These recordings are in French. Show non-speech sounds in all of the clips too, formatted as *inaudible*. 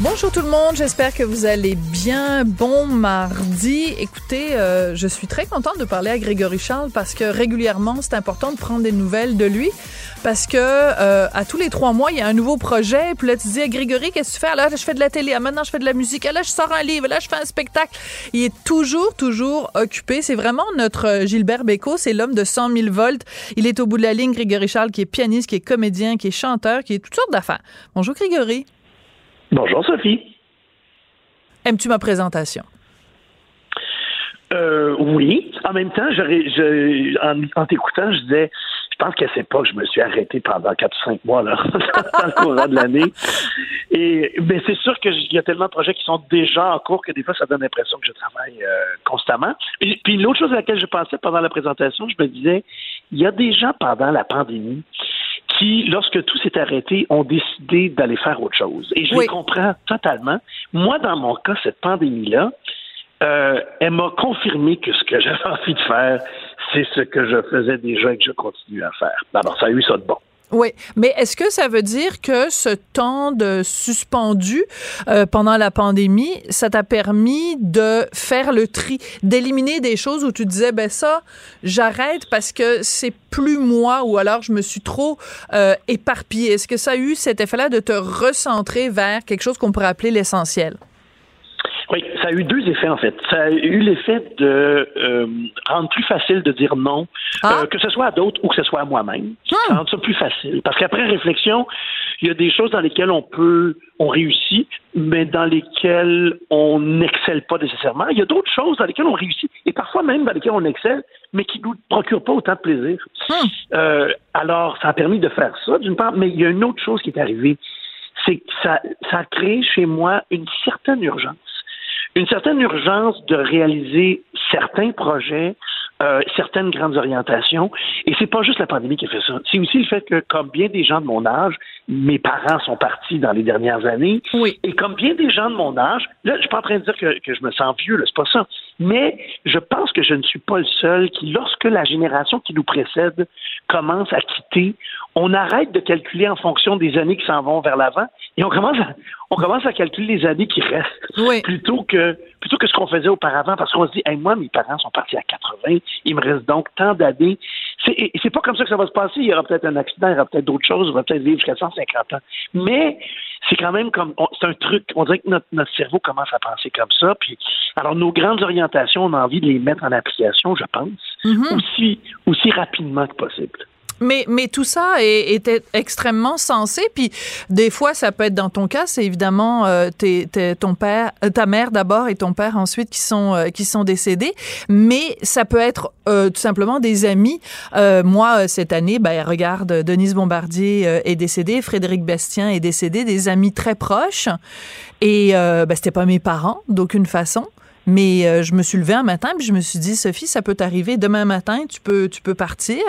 Bonjour tout le monde, j'espère que vous allez bien. Bon mardi. Écoutez, euh, je suis très contente de parler à Grégory Charles parce que régulièrement, c'est important de prendre des nouvelles de lui parce que euh, à tous les trois mois, il y a un nouveau projet. Puis là, tu dis, Grégory, qu'est-ce que tu fais? là, je fais de la télé. Ah, maintenant, je fais de la musique. Ah, là, je sors un livre. Là, je fais un spectacle. Il est toujours, toujours occupé. C'est vraiment notre Gilbert Bécaud. C'est l'homme de 100 000 volts. Il est au bout de la ligne, Grégory Charles, qui est pianiste, qui est comédien, qui est chanteur, qui est toutes sortes d'affaires. Bonjour, Grégory. Bonjour Sophie. Aimes-tu ma présentation? Euh, oui. En même temps, je, en, t'écoutant, je disais, je pense que c'est pas que je me suis arrêté pendant 4-5 mois là, *laughs* dans le courant de l'année. Et mais c'est sûr qu'il y a tellement de projets qui sont déjà en cours que des fois, ça donne l'impression que je travaille euh, constamment. Et, puis l'autre chose à laquelle je pensais pendant la présentation, je me disais, il y a des gens pendant la pandémie qui, lorsque tout s'est arrêté, ont décidé d'aller faire autre chose. Et je les comprends totalement. Moi, dans mon cas, cette pandémie-là, euh, elle m'a confirmé que ce que j'avais *laughs* envie de faire, c'est ce que je faisais déjà et que je continue à faire. Alors, ça a eu ça de bon. Oui, mais est-ce que ça veut dire que ce temps de suspendu euh, pendant la pandémie, ça t'a permis de faire le tri, d'éliminer des choses où tu disais ben ça, j'arrête parce que c'est plus moi ou alors je me suis trop euh, éparpillée. Est-ce que ça a eu cet effet-là de te recentrer vers quelque chose qu'on pourrait appeler l'essentiel? Oui, ça a eu deux effets en fait. Ça a eu l'effet de euh, rendre plus facile de dire non, ah. euh, que ce soit à d'autres ou que ce soit à moi-même. Ça hmm. rend ça plus facile. Parce qu'après réflexion, il y a des choses dans lesquelles on peut, on réussit, mais dans lesquelles on n'excelle pas nécessairement. Il y a d'autres choses dans lesquelles on réussit et parfois même dans lesquelles on excelle, mais qui nous procurent pas autant de plaisir. Hmm. Euh, alors, ça a permis de faire ça d'une part, mais il y a une autre chose qui est arrivée c'est que ça, ça a créé chez moi une certaine urgence une certaine urgence de réaliser certains projets, euh, certaines grandes orientations. Et c'est pas juste la pandémie qui a fait ça. C'est aussi le fait que, comme bien des gens de mon âge, mes parents sont partis dans les dernières années. Oui. Et comme bien des gens de mon âge, là, je suis pas en train de dire que, que je me sens vieux, là, c'est pas ça. Mais je pense que je ne suis pas le seul qui, lorsque la génération qui nous précède commence à quitter, on arrête de calculer en fonction des années qui s'en vont vers l'avant et on commence à, on commence à calculer les années qui restent plutôt que plutôt que ce qu'on faisait auparavant parce qu'on se dit moi mes parents sont partis à 80 il me reste donc tant d'années. C'est c'est pas comme ça que ça va se passer. Il y aura peut-être un accident il y aura peut-être d'autres choses on va peut-être vivre jusqu'à 150 ans. Mais c'est quand même comme c'est un truc on dirait que notre, notre cerveau commence à penser comme ça puis alors nos grandes orientations on a envie de les mettre en application je pense mm-hmm. aussi aussi rapidement que possible mais, mais tout ça est, extrêmement sensé. Puis des fois, ça peut être dans ton cas, c'est évidemment euh, ton père, euh, ta mère d'abord et ton père ensuite qui sont euh, qui sont décédés. Mais ça peut être euh, tout simplement des amis. moi, cette année, ben, regarde, Denise Bombardier est décédée, Frédéric Bastien est décédé, des amis très proches. Et ben, c'était pas mes parents d'aucune façon. Mais euh, je me suis levée un matin puis je me suis dit, Sophie, ça peut t'arriver demain matin, tu peux, tu peux partir.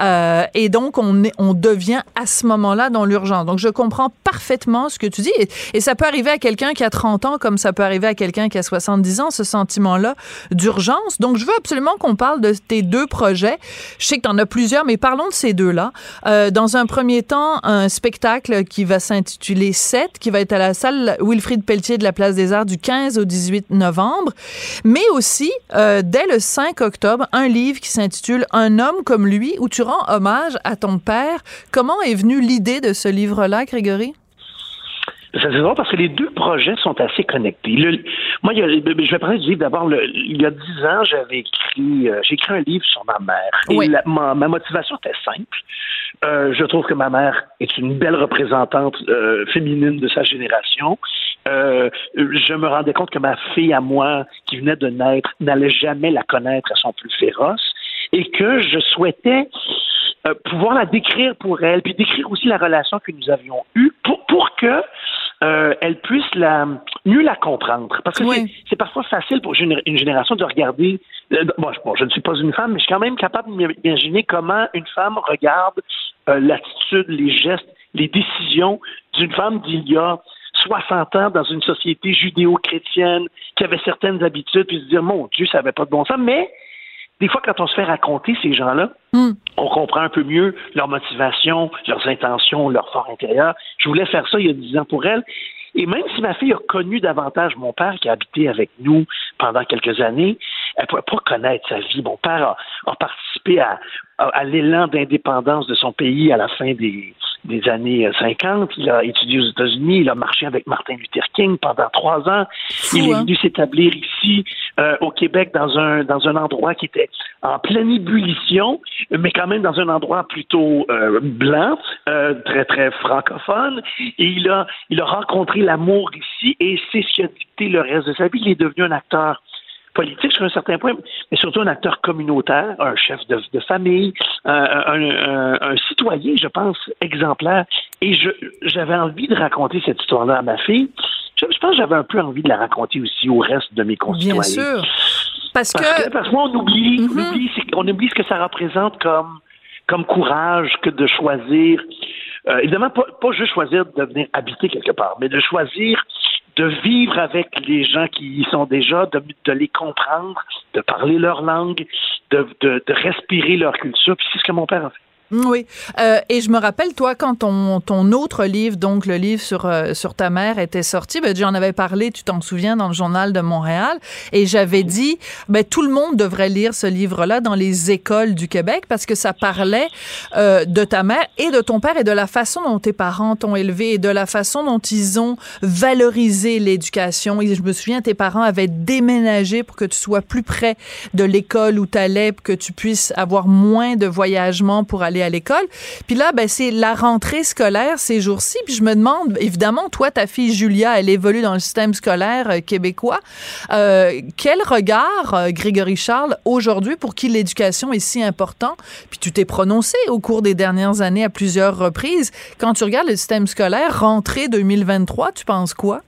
Euh, et donc, on, on devient à ce moment-là dans l'urgence. Donc, je comprends parfaitement ce que tu dis. Et, ça peut arriver à quelqu'un qui a 30 ans comme ça peut arriver à quelqu'un qui a 70 ans, ce sentiment-là d'urgence. Donc, je veux absolument qu'on parle de tes deux projets. Je sais que tu en as plusieurs, mais parlons de ces deux-là. Euh, dans un premier temps, un spectacle qui va s'intituler 7, qui va être à la salle Wilfrid Pelletier de la Place des Arts du 15 au 18 novembre mais aussi, euh, dès le 5 octobre, un livre qui s'intitule Un homme comme lui, où tu rends hommage à ton père. Comment est venue l'idée de ce livre-là, Grégory? C'est drôle parce que les deux projets sont assez connectés. moi, je vais parler du livre d'abord. Il y a dix ans, j'avais écrit, euh, j'ai écrit un livre sur ma mère. Et ma, motivation était simple. Euh, je trouve que ma mère est une belle représentante féminine de sa génération. Euh, je me rendais compte que ma fille à moi, qui venait de naître, n'allait jamais la connaître à son plus féroce et que je souhaitais euh, pouvoir la décrire pour elle, puis décrire aussi la relation que nous avions eue pour, pour que euh, elle puisse la, mieux la comprendre. Parce que c'est parfois facile pour une génération de regarder. Euh, bon, je ne suis pas une femme, mais je suis quand même capable d'imaginer comment une femme regarde euh, l'attitude, les gestes, les décisions d'une femme d'il y a 60 ans dans une société judéo-chrétienne qui avait certaines habitudes, puis se dire, mon Dieu, ça n'avait pas de bon sens. Mais des fois, quand on se fait raconter ces gens-là, hmm. on comprend un peu mieux leur motivation, leurs intentions, leur fort intérieur. Je voulais faire ça il y a dix ans pour elle. Et même si ma fille a connu davantage mon père qui a habité avec nous pendant quelques années, elle ne pouvait pas connaître sa vie. Mon père a, participé à, à l'élan d'indépendance de son pays à la fin des, des années 50. Euh, il a étudié aux États-Unis. Il a marché avec Martin Luther King pendant trois ans. il est hein? venu s'établir ici euh, au Québec dans un dans un endroit qui était en pleine ébullition, mais quand même dans un endroit plutôt euh, blanc, très très francophone. Et il a il a rencontré l'amour ici et c'est ce qui a dicté le reste de sa vie. Il est devenu un acteur politique sur un certain point, mais surtout un acteur communautaire, un chef de, famille, un, citoyen, je pense, exemplaire. Et j'avais envie de raconter cette histoire-là à ma fille. Je, pense que j'avais un peu envie de la raconter aussi au reste de mes concitoyens. Bien sûr. Parce, que... Parce que on oublie, on, mm-hmm. oublie on oublie ce que ça représente comme, comme courage que de choisir euh, évidemment, pas, pas, juste choisir de venir habiter quelque part, mais de choisir de vivre avec les gens qui y sont déjà, de, les comprendre, de parler leur langue, de, de, de respirer leur culture. Puis c'est ce que mon père a fait. Oui, euh, et je me rappelle toi quand ton ton autre livre, donc le livre sur euh, sur ta mère était sorti, ben j'en avais parlé, tu t'en souviens dans le journal de Montréal, et j'avais dit ben tout le monde devrait lire ce livre-là dans les écoles du Québec parce que ça parlait euh, de ta mère et de ton père et de la façon dont tes parents t'ont élevé et de la façon dont ils ont valorisé l'éducation. Et je me souviens tes parents avaient déménagé pour que tu sois plus près de l'école où tu allais, pour que tu puisses avoir moins de voyagements pour aller à l'école. Puis là, ben, c'est la rentrée scolaire ces jours-ci. Puis je me demande, évidemment, toi, ta fille Julia, elle évolue dans le système scolaire euh, québécois. Euh, quel regard, euh, Grégory Charles, aujourd'hui, pour qui l'éducation est si important? Puis tu t'es prononcé au cours des dernières années à plusieurs reprises. Quand tu regardes le système scolaire, rentrée 2023, tu penses quoi?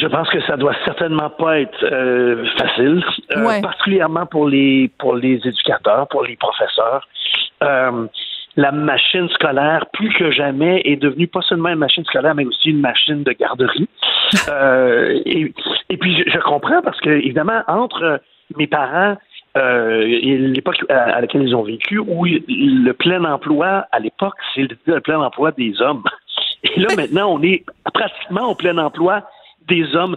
Je pense que ça doit certainement pas être euh, facile, euh, particulièrement pour les pour les éducateurs, pour les professeurs. Euh, la machine scolaire, plus que jamais, est devenue pas seulement une machine scolaire, mais aussi une machine de garderie. *laughs* et, et, puis je, comprends parce que évidemment entre mes parents et l'époque à, laquelle ils ont vécu, où le plein emploi à l'époque, c'est le plein emploi des hommes. *laughs* Et là maintenant, on est pratiquement au plein emploi des hommes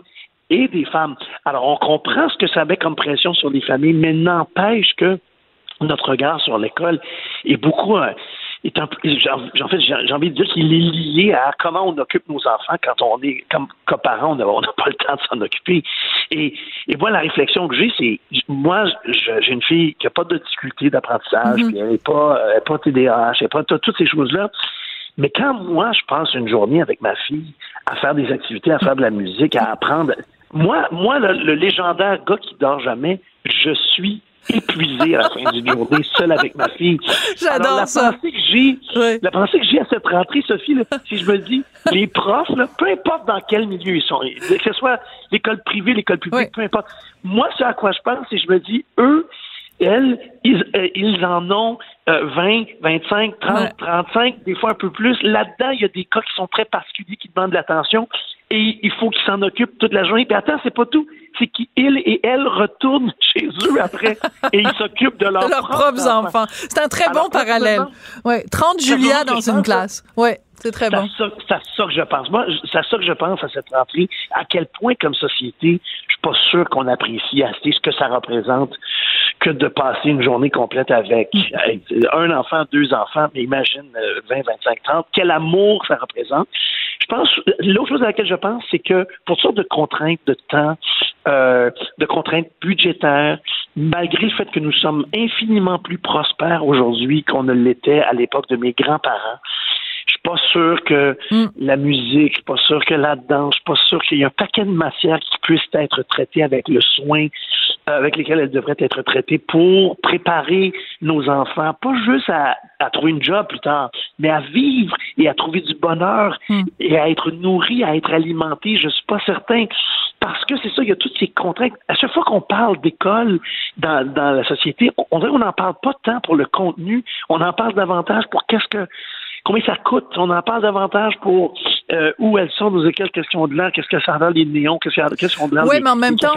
et des femmes. Alors, on comprend ce que ça met comme pression sur les familles, mais n'empêche que notre regard sur l'école est beaucoup. Euh, est en fait, j'ai envie de dire qu'il est lié à comment on occupe nos enfants quand on est comme coparents, on n'a pas le temps de s'en occuper. Et, et moi, la réflexion que j'ai, c'est moi, j'ai une fille qui n'a pas de difficulté d'apprentissage, mm-hmm. puis elle n'est pas, elle pas TDAH, elle n'est pas toutes ces choses-là. Mais quand moi, je passe une journée avec ma fille à faire des activités, à faire de la musique, à apprendre, moi, moi le, légendaire gars qui dort jamais, je suis épuisé à la fin du journée, seul avec ma fille. *laughs* J'adore ça. Pensée que j'ai, La pensée que j'ai à cette rentrée, Sophie, si je me dis, les profs, peu importe dans quel milieu ils sont, que ce soit l'école privée, l'école publique, peu importe, moi, ce à quoi je pense, c'est je me dis, eux, elles, ils, euh, ils en ont 20, 25, 30, 35, des fois un peu plus. Là-dedans, il y a des cas qui sont très particuliers, qui demandent de l'attention et il faut qu'ils s'en occupent toute la journée. Puis attends, c'est pas tout. C'est qu'ils et elles retournent *laughs* chez eux après et ils s'occupent de, leurs, propres, enfants. C'est un très bon parallèle. Ouais, 30 Julia dans une classe. Ouais. C'est très bon. C'est ça que je pense. Moi, c'est ça que je pense à cette rentrée. À quel point, comme société, je suis pas sûr qu'on apprécie assez ce que ça représente que de passer une journée complète avec, un enfant, deux enfants, mais imagine 20, 25, 30. Quel amour ça représente. Pense, l'autre chose à laquelle je pense, c'est que pour toutes sortes de contraintes de temps, euh, de contraintes budgétaires, malgré le fait que nous sommes infiniment plus prospères aujourd'hui qu'on ne l'était à l'époque de mes grands-parents, je suis pas sûr que mm. la musique, je suis pas sûr que la danse, je suis pas sûr qu'il y ait un paquet de matières qui puissent être traitées avec le soin avec lesquels elles devraient être traitées pour préparer nos enfants, pas juste à, à trouver une job plus tard, mais à vivre et à trouver du bonheur hmm. et à être nourris, à être alimentés. Je suis pas certain parce que c'est ça, il y a toutes ces contraintes. À chaque fois qu'on parle d'école dans, dans la société, on dirait qu'on n'en parle pas tant pour le contenu, on en parle davantage pour qu'est-ce que combien ça coûte. On en parle davantage pour euh, où elles sont qu'est-ce qu'ils ont de l'air, qu'est-ce que ça a les néons, qu'est-ce ont de l'air. Oui, mais en même temps,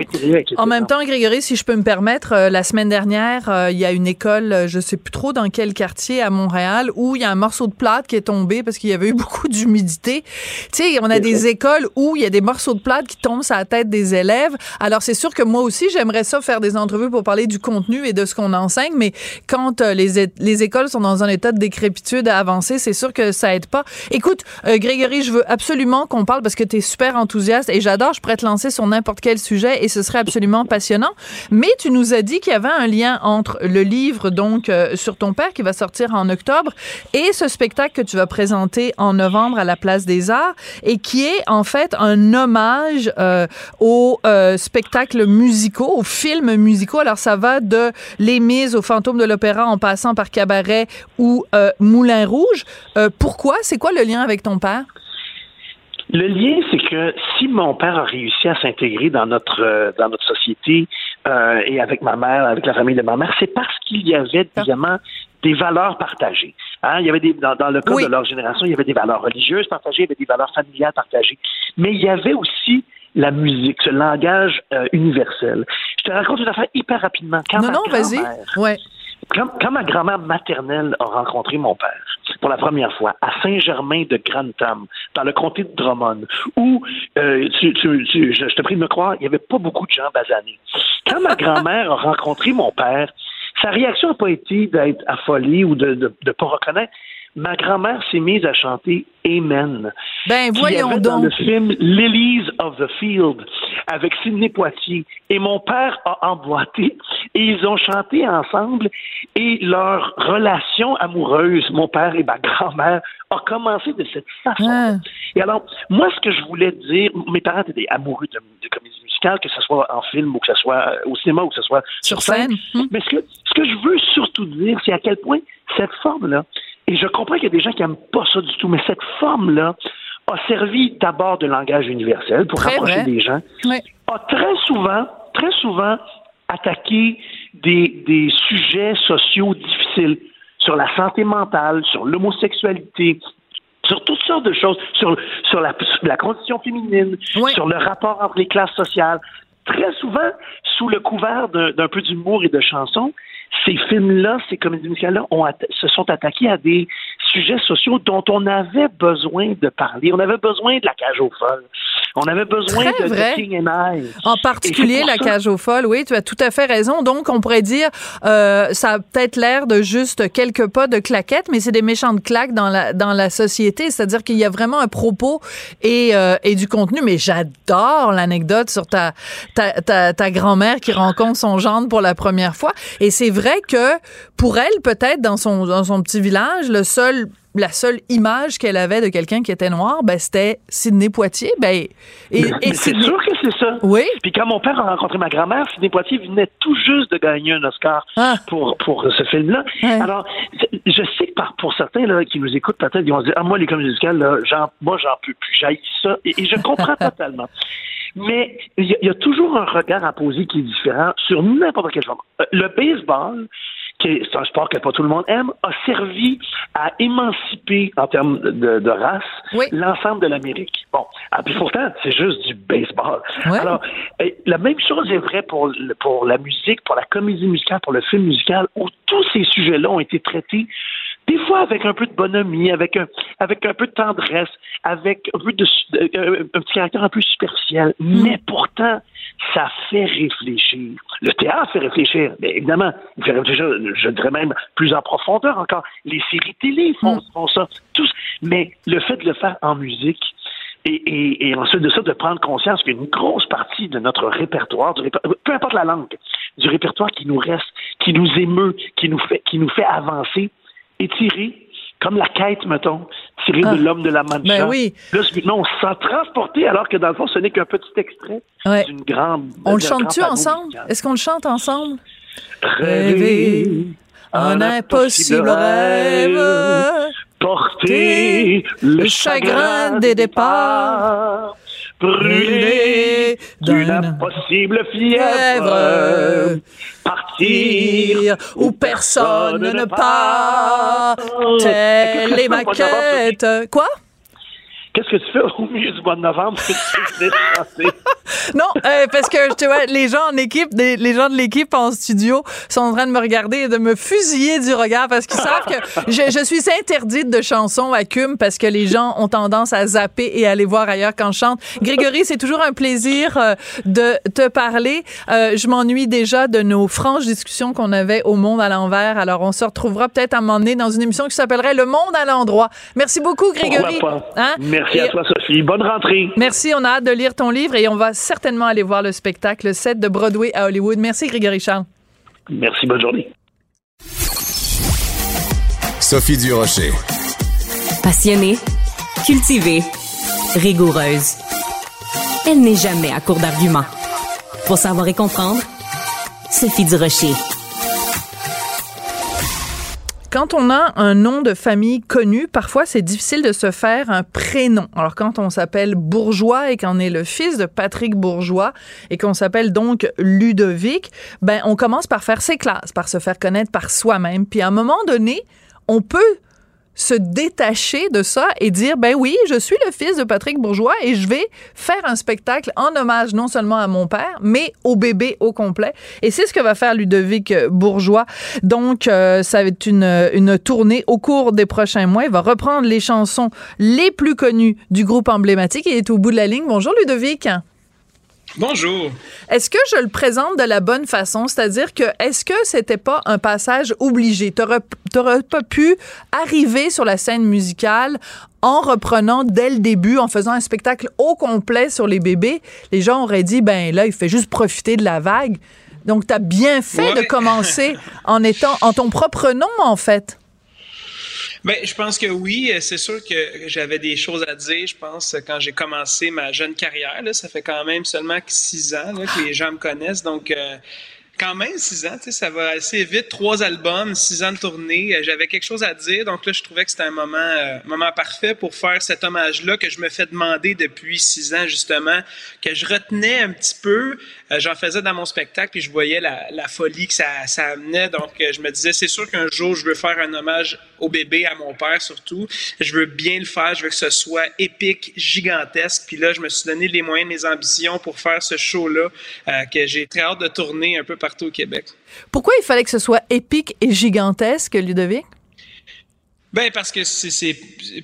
en même temps, Grégory, si je peux me permettre, euh, la semaine dernière, euh, il y a une école, je sais plus trop dans quel quartier à Montréal, où il y a un morceau de plate qui est tombé parce qu'il y avait eu *laughs* beaucoup d'humidité. Tu sais, on a des écoles où il y a des morceaux de plate qui tombent sur la tête des élèves. Alors c'est sûr que moi aussi, j'aimerais ça faire des entrevues pour parler du contenu et de ce qu'on enseigne, mais quand les, les écoles sont dans un état de décrépitude avancé, c'est sûr que ça aide pas. Écoute, Grégory, je veux absolument qu'on parle parce que tu es super enthousiaste et j'adore. Je pourrais te lancer sur n'importe quel sujet et ce serait absolument passionnant. Mais tu nous as dit qu'il y avait un lien entre le livre, donc, euh, sur ton père qui va sortir en octobre et ce spectacle que tu vas présenter en novembre à la Place des Arts et qui est en fait un hommage euh, aux euh, spectacles musicaux, aux films musicaux. Alors, ça va de Les Mises au Fantôme de l'Opéra en passant par Cabaret ou Moulin Rouge. pourquoi? C'est quoi le lien avec ton père? Le lien, c'est que si mon père a réussi à s'intégrer dans notre euh, dans notre société euh, et avec ma mère, avec la famille de ma mère, c'est parce qu'il y avait évidemment des valeurs partagées. Hein? Il y avait des dans, le cas de leur génération, il y avait des valeurs religieuses partagées, il y avait des valeurs familiales partagées, mais il y avait aussi la musique, ce langage euh, universel. Je te raconte une affaire hyper rapidement. Quand non, non, vas-y. Ouais. Quand, ma grand-mère maternelle a rencontré mon père pour la première fois à Saint-Germain de Grantham, dans le comté de Drummond, où, euh, tu, je, te prie de me croire, il n'y avait pas beaucoup de gens basanés. Quand ma *laughs* grand-mère a rencontré mon père, sa réaction n'a pas été d'être affolée ou de ne pas reconnaître ma grand-mère s'est mise à chanter Amen. Ben, voyons donc. Dans le film Lilies of the Field avec Sidney Poitier. Et mon père a emboîté et ils ont chanté ensemble et leur relation amoureuse, mon père et ma grand-mère, a commencé de cette façon. Ah. Et alors, moi, ce que je voulais dire, mes parents étaient amoureux de, de comédie musicale, que ce soit en film ou que ce soit au cinéma ou que ce soit sur, scène. Hum. Mais ce que, ce que je veux surtout dire, c'est à quel point cette forme-là, et je comprends qu'il y a des gens qui n'aiment pas ça du tout, mais cette forme-là a servi d'abord de langage universel pour rapprocher des gens, a très souvent, très souvent attaqué des, des sujets sociaux difficiles sur la santé mentale, sur l'homosexualité, sur toutes sortes de choses, sur, sur la, la condition féminine, sur le rapport entre les classes sociales. Très souvent, sous le couvert d'un peu d'humour et de chansons, ces films-là, ces comédies musicales-là, se sont attaqués à des sujets sociaux dont on avait besoin de parler. On avait besoin de la cage aux folles. On avait besoin de, King and I. En particulier la cage aux folles, oui, tu as tout à fait raison. Donc, on pourrait dire, euh, ça a peut-être l'air de juste quelques pas de claquettes, mais c'est des méchantes claques dans la, dans la société. C'est-à-dire qu'il y a vraiment un propos et, euh, et du contenu. Mais j'adore l'anecdote sur ta, ta, ta, ta grand-mère qui rencontre son gendre pour la première fois. Et c'est vrai que pour elle, peut-être dans son, dans son petit village, le seul la seule image qu'elle avait de quelqu'un qui était noir, ben, c'était Sidney Poitier. Ben, et, c'est sûr que c'est ça. Oui. Puis quand mon père a rencontré ma grand-mère, Sidney Poitier venait tout juste de gagner un Oscar ah. pour, pour ce film-là. Alors, je sais que pour certains là, qui nous écoutent, peut-être, ils vont se dire, ah, moi, les comédies musicales, là, moi, j'en peux plus, j'aille ça. Et, je comprends *laughs* totalement. Mais il y, a toujours un regard à poser qui est différent sur n'importe quel genre. Euh, le baseball, c'est un sport que pas tout le monde aime, a servi à émanciper en termes de, race l'ensemble de l'Amérique. Bon, ah, puis pourtant, c'est juste du baseball. Alors, la même chose est vraie pour, pour la musique, pour la comédie musicale, pour le film musical, où tous ces sujets-là ont été traités des fois avec un peu de bonhomie, avec un, avec un peu de tendresse, avec un peu de, euh, un petit caractère un peu superficiel, mm. mais pourtant, ça fait réfléchir. Le théâtre fait réfléchir, mais évidemment, il fait réfléchir, je dirais même plus en profondeur encore. Les séries télé font, mm. font ça, tous. Mais le fait de le faire en musique, et, et, et, ensuite de ça, de prendre conscience qu'une grosse partie de notre répertoire, du peu importe la langue, du répertoire qui nous reste, qui nous émeut, qui nous fait, qui nous fait avancer, étiré, comme la quête, mettons, tiré de ah. l'homme de la Mancha. Ben oui. Là, non, on se sent transporté alors que dans le fond, ce n'est qu'un petit extrait d'une grande. On le chante-tu ensemble? Est-ce qu'on le chante ensemble? Rêver un impossible rêve, porter le chagrin des départs, brûler d'une impossible fièvre, partir où personne ne part, telle les maquettes. Quoi? Qu'est-ce que tu fais au milieu du mois de novembre? *laughs* Non, euh, parce que tu vois, les gens en équipe, les, gens de l'équipe en studio sont en train de me regarder et de me fusiller du regard parce qu'ils savent que je, suis interdite de chansons à Cum parce que les gens ont tendance à zapper et à aller voir ailleurs quand je chante. Grégory, c'est toujours un plaisir euh, de te parler. Euh, je m'ennuie déjà de nos franches discussions qu'on avait au Monde à l'envers. Alors, on se retrouvera peut-être à un moment donné dans une émission qui s'appellerait Le Monde à l'endroit. Merci beaucoup, Grégory. Hein? Merci à toi, Sophie. Bonne rentrée. Merci. On a hâte de lire ton livre et on va certainement aller voir le spectacle 7 de Broadway à Hollywood. Merci, Grégory Charles. Merci. Bonne journée. Sophie Durocher. Passionnée, cultivée, rigoureuse. Elle n'est jamais à court d'arguments. Pour savoir et comprendre, Sophie Durocher quand on a un nom de famille connu, parfois c'est difficile de se faire un prénom. Alors quand on s'appelle Bourgeois et qu'on est le fils de Patrick Bourgeois et qu'on s'appelle donc Ludovic, ben on commence par faire ses classes, par se faire connaître par soi-même. Puis à un moment donné, on peut se détacher de ça et dire ben oui, je suis le fils de Patrick Bourgeois et je vais faire un spectacle en hommage non seulement à mon père, mais au bébé au complet. Et c'est ce que va faire Ludovic Bourgeois. Donc euh, ça va être une, une tournée au cours des prochains mois. Il va reprendre les chansons les plus connues du groupe emblématique. Il est au bout de la ligne. Bonjour Ludovic. Bonjour. Est-ce que je le présente de la bonne façon? C'est-à-dire que, est-ce que c'était pas un passage obligé? T'aurais pas pu arriver sur la scène musicale en reprenant dès le début, en faisant un spectacle au complet sur les bébés? Les gens auraient dit, ben là, il fait juste profiter de la vague. Donc, tu as bien fait de commencer en étant en ton propre nom, en fait. Ben, je pense que oui. C'est sûr que j'avais des choses à dire. Je pense quand j'ai commencé ma jeune carrière, là, ça fait quand même seulement six ans là, que les gens me connaissent. Donc, euh, quand même six ans, ça va assez vite. Trois albums, six ans de tournée. Euh, j'avais quelque chose à dire, donc là, je trouvais que c'était un moment, euh, moment parfait pour faire cet hommage-là que je me fais demander depuis six ans, justement, que je retenais un petit peu. Euh, j'en faisais dans mon spectacle, puis je voyais la, folie que ça, amenait. Donc, je me disais, c'est sûr qu'un jour, je veux faire un hommage au bébé, à mon père surtout. Je veux bien le faire, je veux que ce soit épique, gigantesque. Puis là, je me suis donné les moyens mes ambitions pour faire ce show-là, que j'ai très hâte de tourner un peu partout au Québec. Pourquoi il fallait que ce soit épique et gigantesque, Ludovic? Ben parce que c'est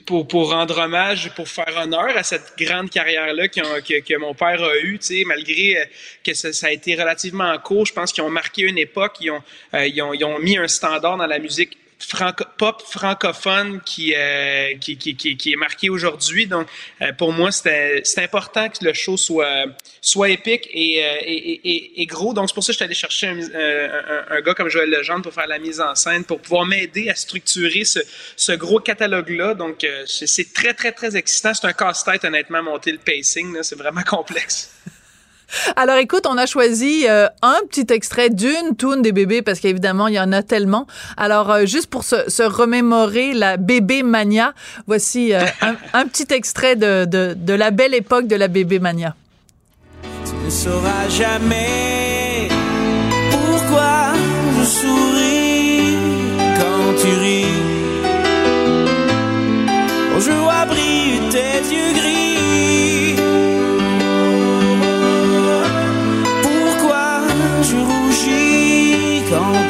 pour, pour rendre hommage, pour faire honneur à cette grande carrière-là que, que, mon père a eue, tu sais, malgré euh, que ça, ça, a été relativement court, je pense qu'ils ont marqué une époque, ils ont, euh, ils ont, ils ont mis un standard dans la musique pop francophone qui, euh, qui, qui, qui, est marqué aujourd'hui. Donc, euh, pour moi, c'est important que le show soit, soit épique et, euh, et, et, gros. Donc, c'est pour ça que je allé chercher un, un, un, gars comme Joël Legendre pour faire la mise en scène, pour pouvoir m'aider à structurer ce, ce gros catalogue-là. Donc, c'est très, très, très excitant. C'est un casse-tête, honnêtement, monter le pacing. C'est vraiment complexe. *laughs* *laughs* Alors écoute, on a choisi euh, un petit extrait d'une toune des bébés parce qu'évidemment, il y en a tellement. Alors euh, juste pour se, se, remémorer la bébé mania, voici euh, *laughs* un, un, petit extrait de, de, de, la belle époque de la bébé mania. Tu ne sauras jamais pourquoi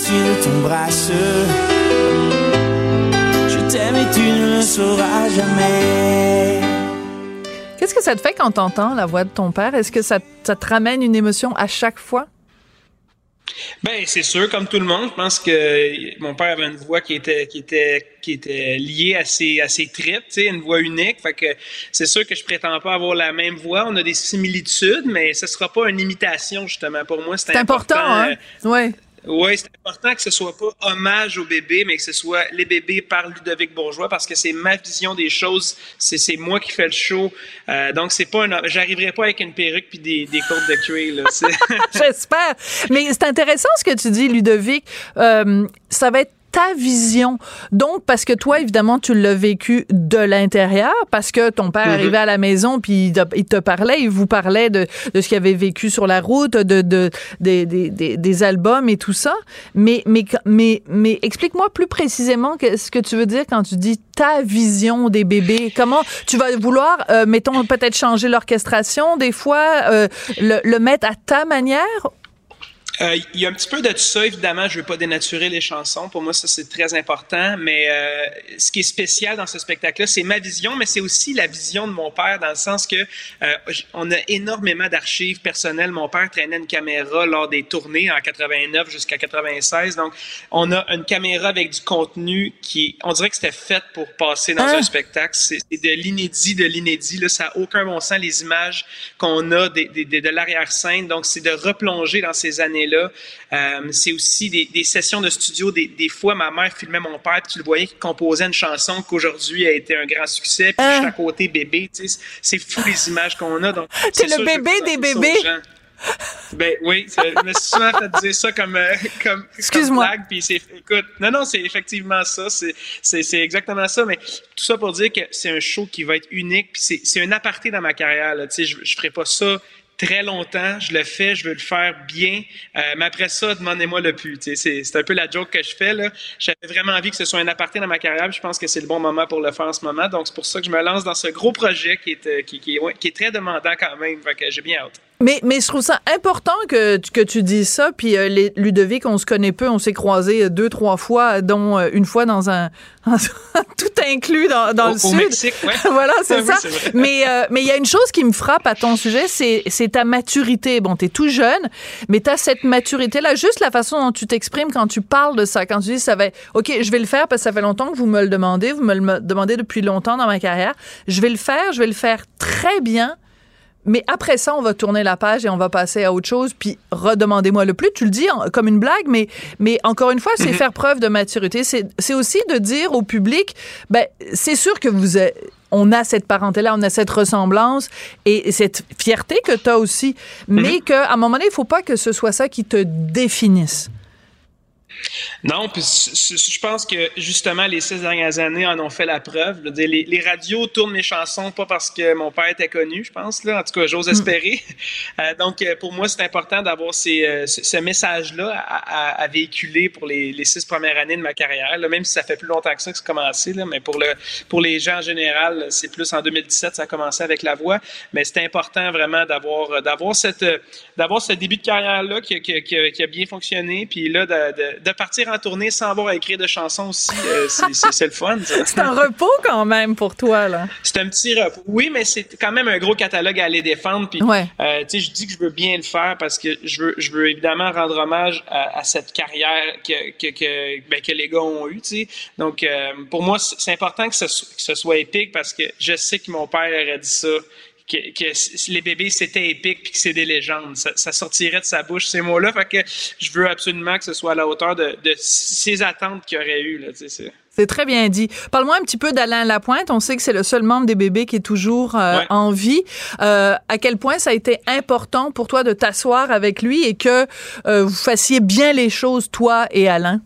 quand il t'embrasse. Je t'aime et tu ne le sauras jamais. Qu'est-ce que ça te fait quand t'entends la voix de ton père? Est-ce que ça, ça te ramène une émotion à chaque fois? Ben c'est sûr, comme tout le monde, je pense que mon père avait une voix qui était qui était qui était liée à ses à ses tripes, tu sais, une voix unique. Fait que c'est sûr que je prétends pas avoir la même voix. On a des similitudes, mais ce sera pas une imitation justement. Pour moi, c'est important. important hein? euh, ouais. Oui, c'est important que ce soit pas hommage aux bébés, mais que ce soit les bébés par Ludovic Bourgeois, parce que c'est ma vision des choses. C'est moi qui fais le show. Euh, donc, c'est pas un, j'arriverai pas avec une perruque puis des, des de cuir, *laughs* J'espère. Mais c'est intéressant ce que tu dis, Ludovic. Euh, ça va être ta vision. Donc, parce que toi, évidemment, tu l'as vécu de l'intérieur, parce que ton père mm-hmm. arrivait à la maison, puis il te, parlait, il vous parlait de, de ce qu'il avait vécu sur la route, de, de, des albums et tout ça. Mais, mais, mais, mais explique-moi plus précisément ce que tu veux dire quand tu dis ta vision des bébés. Comment tu vas vouloir, euh, mettons, peut-être changer l'orchestration des fois, euh, le, le mettre à ta manière euh, il y a un petit peu de tout ça, évidemment. Je veux pas dénaturer les chansons. Pour moi, ça, c'est très important. Mais euh, ce qui est spécial dans ce spectacle-là, c'est ma vision, mais c'est aussi la vision de mon père, dans le sens que euh, on a énormément d'archives personnelles. Mon père traînait une caméra lors des tournées en 89 jusqu'à 96. Donc, on a une caméra avec du contenu qui, on dirait que c'était fait pour passer dans un ah! spectacle. C'est de l'inédit, de l'inédit. Là, ça n'a aucun bon sens, les images qu'on a de, de, de l'arrière-scène. Donc, c'est de replonger dans ces années là. Euh, c'est aussi des, sessions de studio. Des, fois, ma mère filmait mon père, puis tu le voyais qui composait une chanson qu'aujourd'hui a été un grand succès, puis je suis à côté bébé. c'est fou les images qu'on a. c'est le bébé des bébés. Ben oui, je me suis souvent fait dire ça comme, euh, comme, blague, puis c'est, écoute, non, non, c'est effectivement ça, c'est, exactement ça, mais tout ça pour dire que c'est un show qui va être unique, puis c'est, un aparté dans ma carrière, tu sais, je, je ferai pas ça très longtemps, je le fais, je veux le faire bien, euh, mais après ça, demandez-moi le plus. C'est, un peu la joke que je fais. Là. J'avais vraiment envie que ce soit un aparté dans ma carrière, je pense que c'est le bon moment pour le faire en ce moment. Donc, c'est pour ça que je me lance dans ce gros projet qui est, euh, qui, qui, qui est très demandant quand même. Fait que j'ai bien hâte. Mais, mais je trouve ça important que, que tu dises ça. Puis euh, les, Ludovic, on se connaît peu, on s'est croisés deux, trois fois, dont euh, une fois dans un... *laughs* tout inclus dans, dans le sud. Mexique, ouais. *laughs* voilà, c'est ça. mais euh, mais il y a une chose qui me frappe à ton sujet, c'est ta maturité. Bon, t'es tout jeune, mais t'as cette maturité-là. Juste la façon dont tu t'exprimes quand tu parles de ça, quand tu dis ça va... OK, je vais le faire parce que ça fait longtemps que vous me le demandez, vous me le demandez depuis longtemps dans ma carrière. Je vais le faire, je vais le faire très bien mais après ça, on va tourner la page et on va passer à autre chose. Puis redemandez-moi le plus. Tu le dis comme une blague, mais, mais encore une fois, c'est mhm. faire preuve de maturité. C'est aussi de dire au public, ben, c'est sûr que vous êtes on a cette parenté-là, on a cette ressemblance et cette fierté que tu as aussi, mhm. mais qu'à un moment donné, il faut pas que ce soit ça qui te définisse. Non, puis je pense que justement les six dernières années en ont fait la preuve. les, les, radios tournent mes chansons pas parce que mon père était connu, je pense là. En tout cas, j'ose mm. espérer. *laughs* Euh, donc euh, pour moi, c'est important d'avoir euh, ce message-là à, véhiculer pour les, les, six premières années de ma carrière. Là, même si ça fait plus longtemps que ça que c'est commencé, mais pour le pour les gens en général, c'est plus en 2017 ça a commencé avec la voix. Mais c'est important vraiment d'avoir d'avoir cette d'avoir ce début de carrière là qui, qui, qui, a bien fonctionné, puis là de de partir en tournée sans avoir à écrire de chansons aussi, euh, c'est le fun. C'est un repos quand même pour toi, là. C'est un petit repos. Oui, mais c'est quand même un gros catalogue à aller défendre. Puis, euh, tu sais, je dis que je veux bien le faire parce que je veux, je veux évidemment rendre hommage à, cette carrière que, que, que, ben, que, les gars ont eue, tu sais. Donc, euh, pour moi, c'est important que ce, que ce soit épique parce que je sais que mon père aurait dit ça que, les bébés c'était épique puis que c'est des légendes. Ça, sortirait de sa bouche ces mots-là. Fait que je veux absolument que ce soit à la hauteur de, ces attentes qu'il aurait eu. Là, c'est très bien dit. Parle-moi un petit peu d'Alain Lapointe. On sait que c'est le seul membre des bébés qui est toujours euh, en vie. Euh, à quel point ça a été important pour toi de t'asseoir avec lui et que euh, vous fassiez bien les choses, toi et Alain?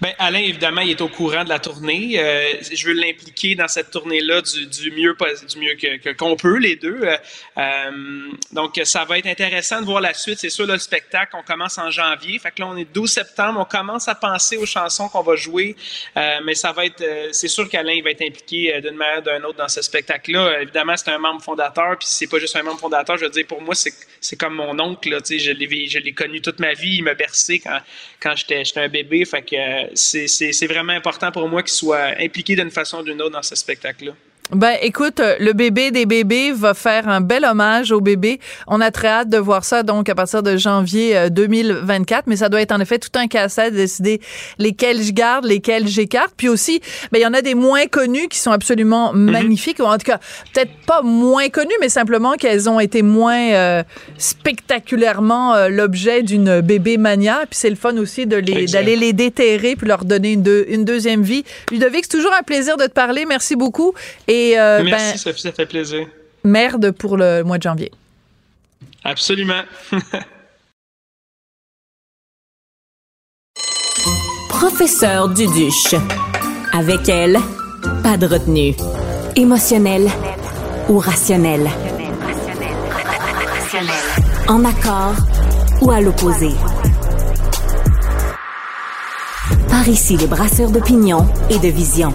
Ben, Alain, évidemment, il est au courant de la tournée. Euh, je veux l'impliquer dans cette tournée-là du, mieux, du mieux que, qu'on peut, les deux. Euh, euh, donc, ça va être intéressant de voir la suite. C'est sûr, le spectacle, on commence en janvier. Fait que là, on est 12 septembre. On commence à penser aux chansons qu'on va jouer. mais ça va être, c'est sûr qu'Alain, va être impliqué d'une manière ou d'une autre dans ce spectacle-là. Évidemment, c'est un membre fondateur. Puis c'est pas juste un membre fondateur. Je veux dire, pour moi, c'est, comme mon oncle. Là, je, l'ai, connu toute ma vie. Il m'a bercé quand, quand j'étais, j'étais un bébé. Fait c'est vraiment important pour moi qu'il soit impliqué d'une façon ou d'une autre dans ce spectacle-là. Ben, écoute, euh, le bébé des bébés va faire un bel hommage au bébé. On a très hâte de voir ça, donc, à partir de janvier 2024. Euh, Mais ça doit être, en effet, tout un casse-tête de décider lesquels je garde, lesquels j'écarte. Puis aussi, ben, il y en a des moins connus qui sont absolument mhm. magnifiques. Ou en tout cas, peut-être pas moins connus, mais simplement qu'elles ont été moins euh, spectaculairement l'objet d'une bébé mania. Puis c'est le fun aussi de les, d'aller les déterrer puis leur donner une, une deuxième vie. Ludovic, c'est toujours un plaisir de te parler. Merci beaucoup. Et euh, Merci, ben, Sophie, ça fait plaisir. Merde pour le mois de janvier. Absolument. *laughs* Professeur Duduche. Avec elle, pas de retenue. Émotionnel ou rationnel? En accord ou à l'opposé? Par ici, les brasseurs d'opinion et de vision.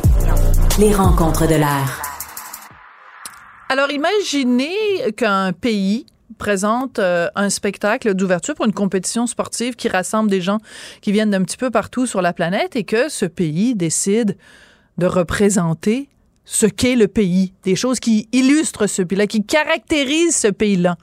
Les rencontres de l'air. Alors, imaginez qu'un pays présente euh, un spectacle d'ouverture pour une compétition sportive qui rassemble des gens qui viennent d'un petit peu partout sur la planète et que ce pays décide de représenter ce qu'est le pays, des choses qui illustrent ce pays-là, qui caractérisent ce pays-là.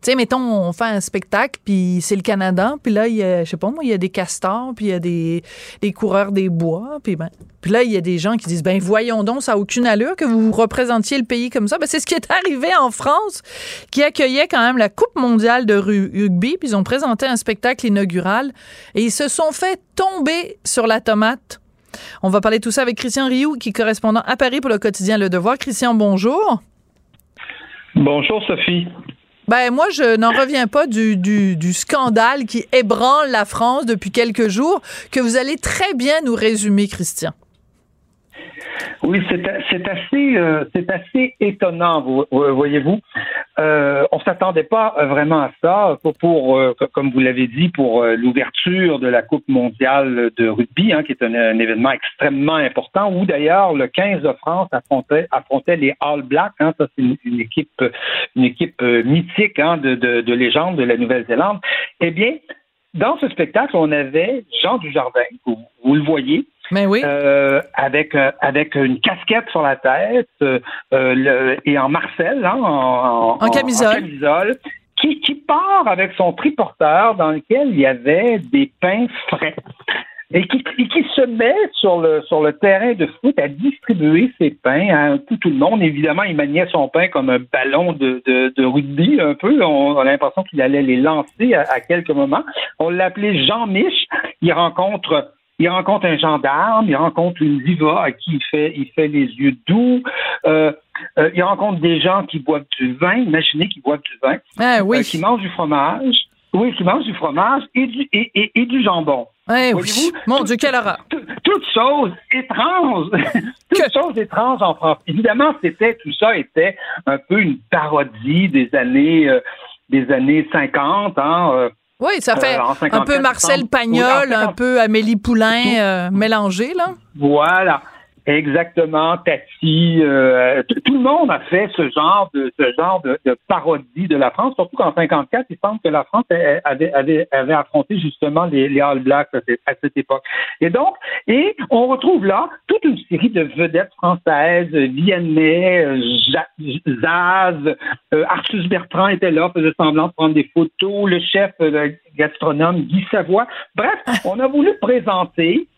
Tu sais, mettons, on fait un spectacle, puis c'est le Canada, puis là, il y a, je sais pas moi, il y a des castors, puis il y a des, des coureurs des bois, puis ben, puis là, il y a des gens qui disent, ben voyons donc, ça n'a aucune allure que vous représentiez le pays comme ça. Ben, c'est ce qui est arrivé en France, qui accueillait quand même la Coupe mondiale de rugby, puis ils ont présenté un spectacle inaugural, et ils se sont fait tomber sur la tomate. On va parler de tout ça avec Christian Rioux, qui est correspondant à Paris pour le quotidien Le Devoir. Christian, bonjour. Bonjour, Sophie. Ben moi, je n'en reviens pas du, du, du, scandale qui ébranle la France depuis quelques jours, que vous allez très bien nous résumer, Christian. Oui, c'est assez, euh, c'est assez étonnant, voyez-vous. Euh, on s'attendait pas vraiment à ça pour, euh, comme vous l'avez dit, pour euh, l'ouverture de la Coupe mondiale de rugby, hein, qui est un, événement extrêmement important, où d'ailleurs le 15 de France affrontait, les All Blacks. Hein, ça, c'est une, équipe, une équipe mythique hein, de, de, de légende de la Nouvelle-Zélande. Eh bien, dans ce spectacle, on avait Jean Dujardin, vous le voyez, mais oui. Euh, avec euh, avec une casquette sur la tête euh, le, et en Marcel, hein, en, en, camisole. qui, qui part avec son triporteur dans lequel il y avait des pains frais et qui, qui se met sur le sur le terrain de foot à distribuer ses pains à tout, tout le monde. Évidemment, il maniait son pain comme un ballon de, de, de rugby un peu. On, a l'impression qu'il allait les lancer à, à quelques moments. On l'appelait Jean Mich. Il rencontre il rencontre un gendarme, il rencontre une diva à qui il fait, il fait les yeux doux. Euh, euh, il rencontre des gens qui boivent du vin. Imaginez qu'ils boivent du vin. Ah, oui. Euh, qui mangent du fromage. Oui, qui mangent du fromage et du, et, et, et du jambon. Eh oui. Mon Dieu, quelle horreur. Toutes choses étranges. *laughs* toutes choses étranges en France. Évidemment, c'était, tout ça était un peu une parodie des années, euh, des années 50, hein, oui, ça fait euh, un peu Marcel Pagnol, un peu Amélie Poulain euh, mélangé, là. Voilà. Exactement, Tati, euh, tout le monde a fait ce genre de ce genre de, parodie de la France, surtout qu'en 54, il semble que la France avait, avait, avait affronté justement les, les All Blacks à cette époque. Et donc, et on retrouve là toute une série de vedettes françaises, Vianney, Zaz, euh, Arthus Bertrand était là, faisait semblant de prendre des photos, le chef le gastronome Guy Savoie. Bref, on a voulu présenter euh,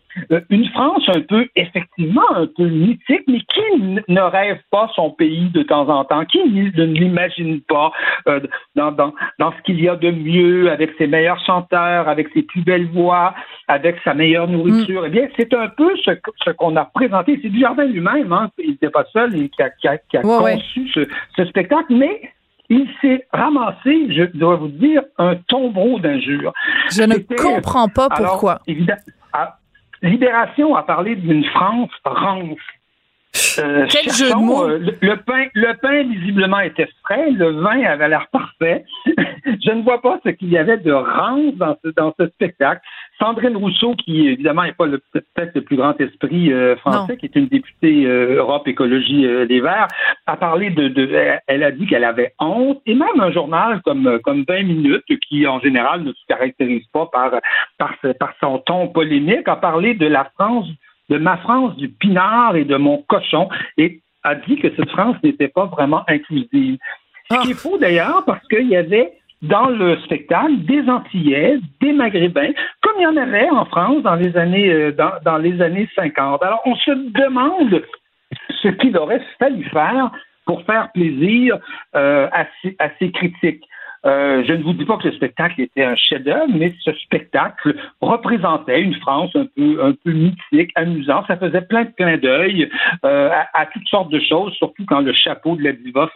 une France un peu, effectivement, un peu mythique, mais qui ne rêve pas son pays de temps en temps, qui ne l'imagine pas euh, dans, dans, dans ce qu'il y a de mieux, avec ses meilleurs chanteurs, avec ses plus belles voix, avec sa meilleure nourriture. Mm. Eh bien, c'est un peu ce, ce qu'on a présenté. C'est du jardin lui-même, hein, il n'était pas seul et qui a, qui a, qui a conçu Ce, ce spectacle, mais il s'est ramassé, je dois vous dire, un tombeau d'injures. Je ne comprends pas pourquoi. évidemment, Libération a parlé d'une France rance. Euh, Quel jeu de mots? Euh, le, pain, le pain visiblement était frais, le vin avait l'air parfait. *laughs* Je ne vois pas ce qu'il y avait de rance dans ce, dans ce spectacle. Sandrine Rousseau, qui évidemment n'est pas le, peut-être le plus grand esprit euh, français, qui est une députée Europe Écologie Les Verts, a parlé de, de elle a dit qu'elle avait honte, et même un journal comme comme 20 minutes, qui en général ne se caractérise pas par par, par son ton polémique, a parlé de la France de ma France du pinard et de mon cochon. Et a dit que cette France n'était pas vraiment inclusive. Ce qui est faux d'ailleurs, parce qu'il y avait dans le spectacle des Antillais, des Maghrébins, comme il y en avait en France dans les années euh, dans, dans les années 50. Alors on se demande ce qu'il aurait fallu faire pour faire plaisir euh, à, ces, à ces critiques. Euh, je ne vous dis pas que le spectacle était un chef-d'œuvre, mais ce spectacle représentait une France un peu, un peu mythique, amusant. Ça faisait plein de clins d'œil euh, à, à, toutes sortes de choses, surtout quand le chapeau de la diva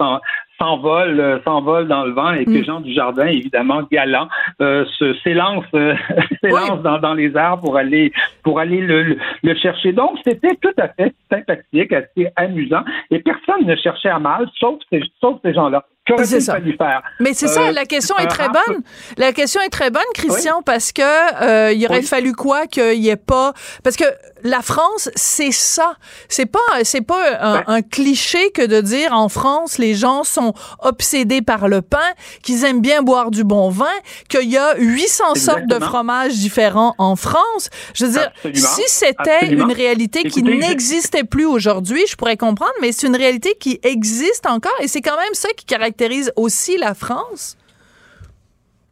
s'envole, euh, s'envole dans le vent et que mm. Jean Dujardin, évidemment galant, euh, s'élance, euh, *laughs* s'élance dans, dans, les airs pour aller, pour aller le, le, chercher. Donc, c'était tout à fait sympathique, assez amusant, et personne ne cherchait à mal, sauf ces, sauf ces gens-là. C'est ça. Faire? Mais c'est ça, la question est très bonne. La question est très bonne, Christian, parce que euh, il aurait fallu quoi qu'il y ait pas? Parce que la France, c'est ça. C'est pas c'est pas un, un, cliché que de dire en France les gens sont obsédés par le pain, qu'ils aiment bien boire du bon vin, qu'il y a 800 Exactement. sortes de fromages différents en France. Je veux dire, Absolument. si c'était une réalité Écoutez, qui n'existait plus aujourd'hui, je pourrais comprendre, mais c'est une réalité qui existe encore et c'est quand même ça qui caractérise aussi la France.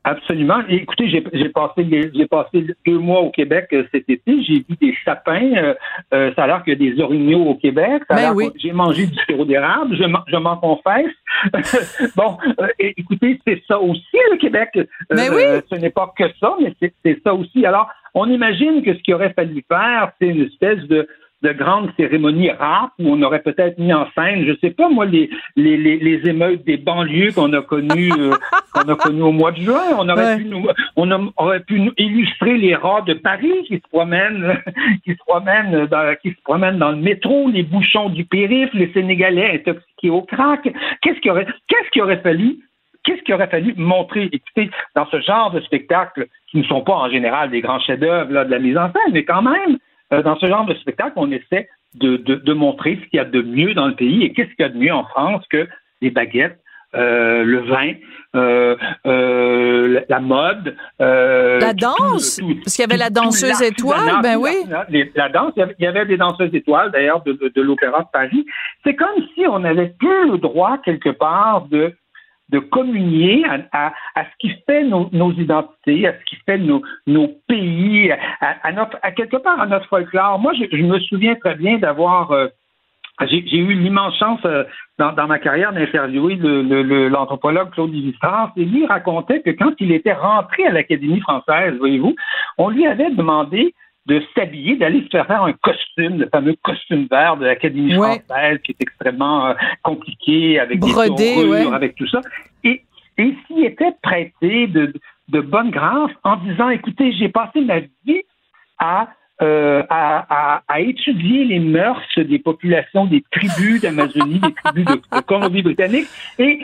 Absolument. Et écoutez, j'ai passé j'ai passé deux mois au Québec euh, cet été. J'ai vu des sapins. Euh, euh, ça a l'air qu'il y a des orignaux au Québec. Ben oui. J'ai mangé du sirop d'érable. Je, je m'en confesse. *laughs* bon, euh, écoutez, c'est ça aussi le Québec. Mais ben oui. Ce n'est pas que ça, mais c'est ça aussi. Alors, on imagine que ce qu'il aurait fallu faire, c'est une espèce de de grandes cérémonies rap où on aurait peut-être mis en scène, je sais pas moi, les, les, les, les émeutes des banlieues qu'on a connues euh, *laughs* qu'on a connues au mois de juin. On aurait ouais. pu nous, on a, aurait pu nous illustrer les rats de Paris qui se promènent, *laughs* qui se promènent dans, qui se promènent dans le métro, les bouchons du périph', les Sénégalais intoxiqués au crack. Qu'est-ce qui aurait, qu'est-ce qui aurait fallu qu'est-ce qu'il aurait fallu montrer? Écoutez, dans ce genre de spectacle, qui ne sont pas en général des grands chefs-d'œuvre de la mise en scène, mais quand même, dans ce genre de spectacle, on essaie de, de, de montrer ce qu'il y a de mieux dans le pays et qu'est-ce qu'il y a de mieux en France que les baguettes, euh, le vin, euh, euh, la mode, euh, la danse, tout, tout, parce qu'il y avait la danseuse étoile, ben oui, la, la, danse, il y avait des danseuses étoiles d'ailleurs de, de, de l'Opéra de Paris. C'est comme si on n'avait plus le droit quelque part de de communier à, ce qui fait nos, identités, à ce qui fait nos, pays, à, quelque part à notre folklore. Moi, je, me souviens très bien d'avoir euh, j'ai eu l'immense chance euh, dans, dans, ma carrière d'interviewer l'anthropologue Claude Lévi-Strauss et lui racontait que quand il était rentré à l'Académie française, voyez-vous, on lui avait demandé de s'habiller, d'aller se faire faire un costume, le fameux costume vert de l'Académie ouais. française, qui est extrêmement euh, compliqué, avec Brodé, des dorures, ouais. avec tout ça. Et, et s'il était prêté de, de bonne grâce en disant, écoutez, j'ai passé ma vie à euh, à, à, à, étudier les mœurs des populations des tribus d'Amazonie, des tribus de, de Colombie-Britannique, et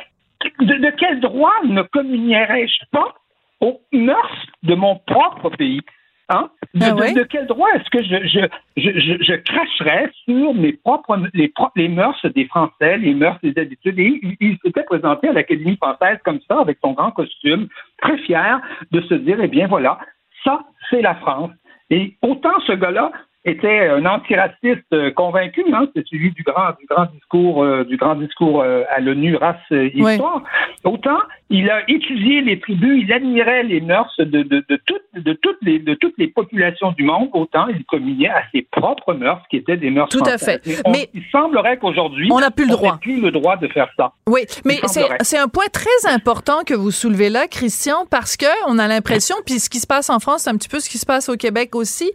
de, de, quel droit ne communierais-je pas aux mœurs de mon propre pays? Hein? De, ah ouais? de, de, quel droit est-ce que je, je, je, je, cracherais sur mes propres, les, les mœurs des Français, les mœurs des habitudes? Et il, il s'était présenté à l'Académie française comme ça, avec son grand costume, très fier de se dire, eh bien voilà, ça, c'est la France. Et autant ce gars-là était un antiraciste euh, convaincu, hein, c'est celui du grand, du grand discours, euh, du grand discours euh, à l'ONU race et histoire. Oui. Autant il a étudié les tribus, il admirait les mœurs de, de, de, toutes, de, toutes les, de toutes les populations du monde, autant il communiait à ses propres mœurs, qui étaient des mœurs Tout à fait. Mais, on, mais il semblerait qu'aujourd'hui, on n'a plus le droit. plus le droit de faire ça. Oui, mais c'est un point très important que vous soulevez là, Christian, parce que on a l'impression, puis ce qui se passe en France, c'est un petit peu ce qui se passe au Québec aussi,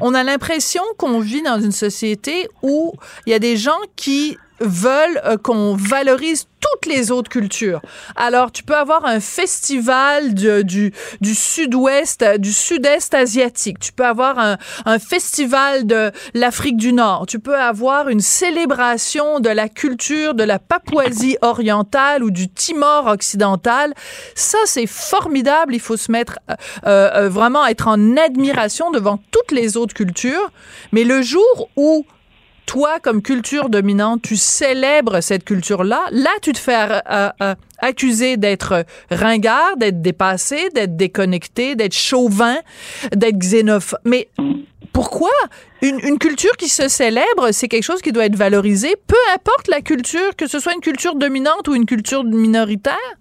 on a l'impression qu'on vit dans une société où il y a des gens qui veulent euh, qu'on valorise toutes les autres cultures. Alors, tu peux avoir un festival du, du sud-ouest, du sud-est asiatique. Tu peux avoir un, festival de l'Afrique du Nord. Tu peux avoir une célébration de la culture de la Papouasie orientale ou du Timor occidental. Ça, c'est formidable. Il faut se mettre euh, euh, vraiment être en admiration devant toutes les autres cultures. Mais le jour où toi, comme culture dominante, tu célèbres cette culture-là, là, tu te fais euh, euh, accuser d'être ringard, d'être dépassé, d'être déconnecté, d'être chauvin, d'être xénophobe. Mais pourquoi une, une culture qui se célèbre, c'est quelque chose qui doit être valorisé, peu importe la culture, que ce soit une culture dominante ou une culture minoritaire?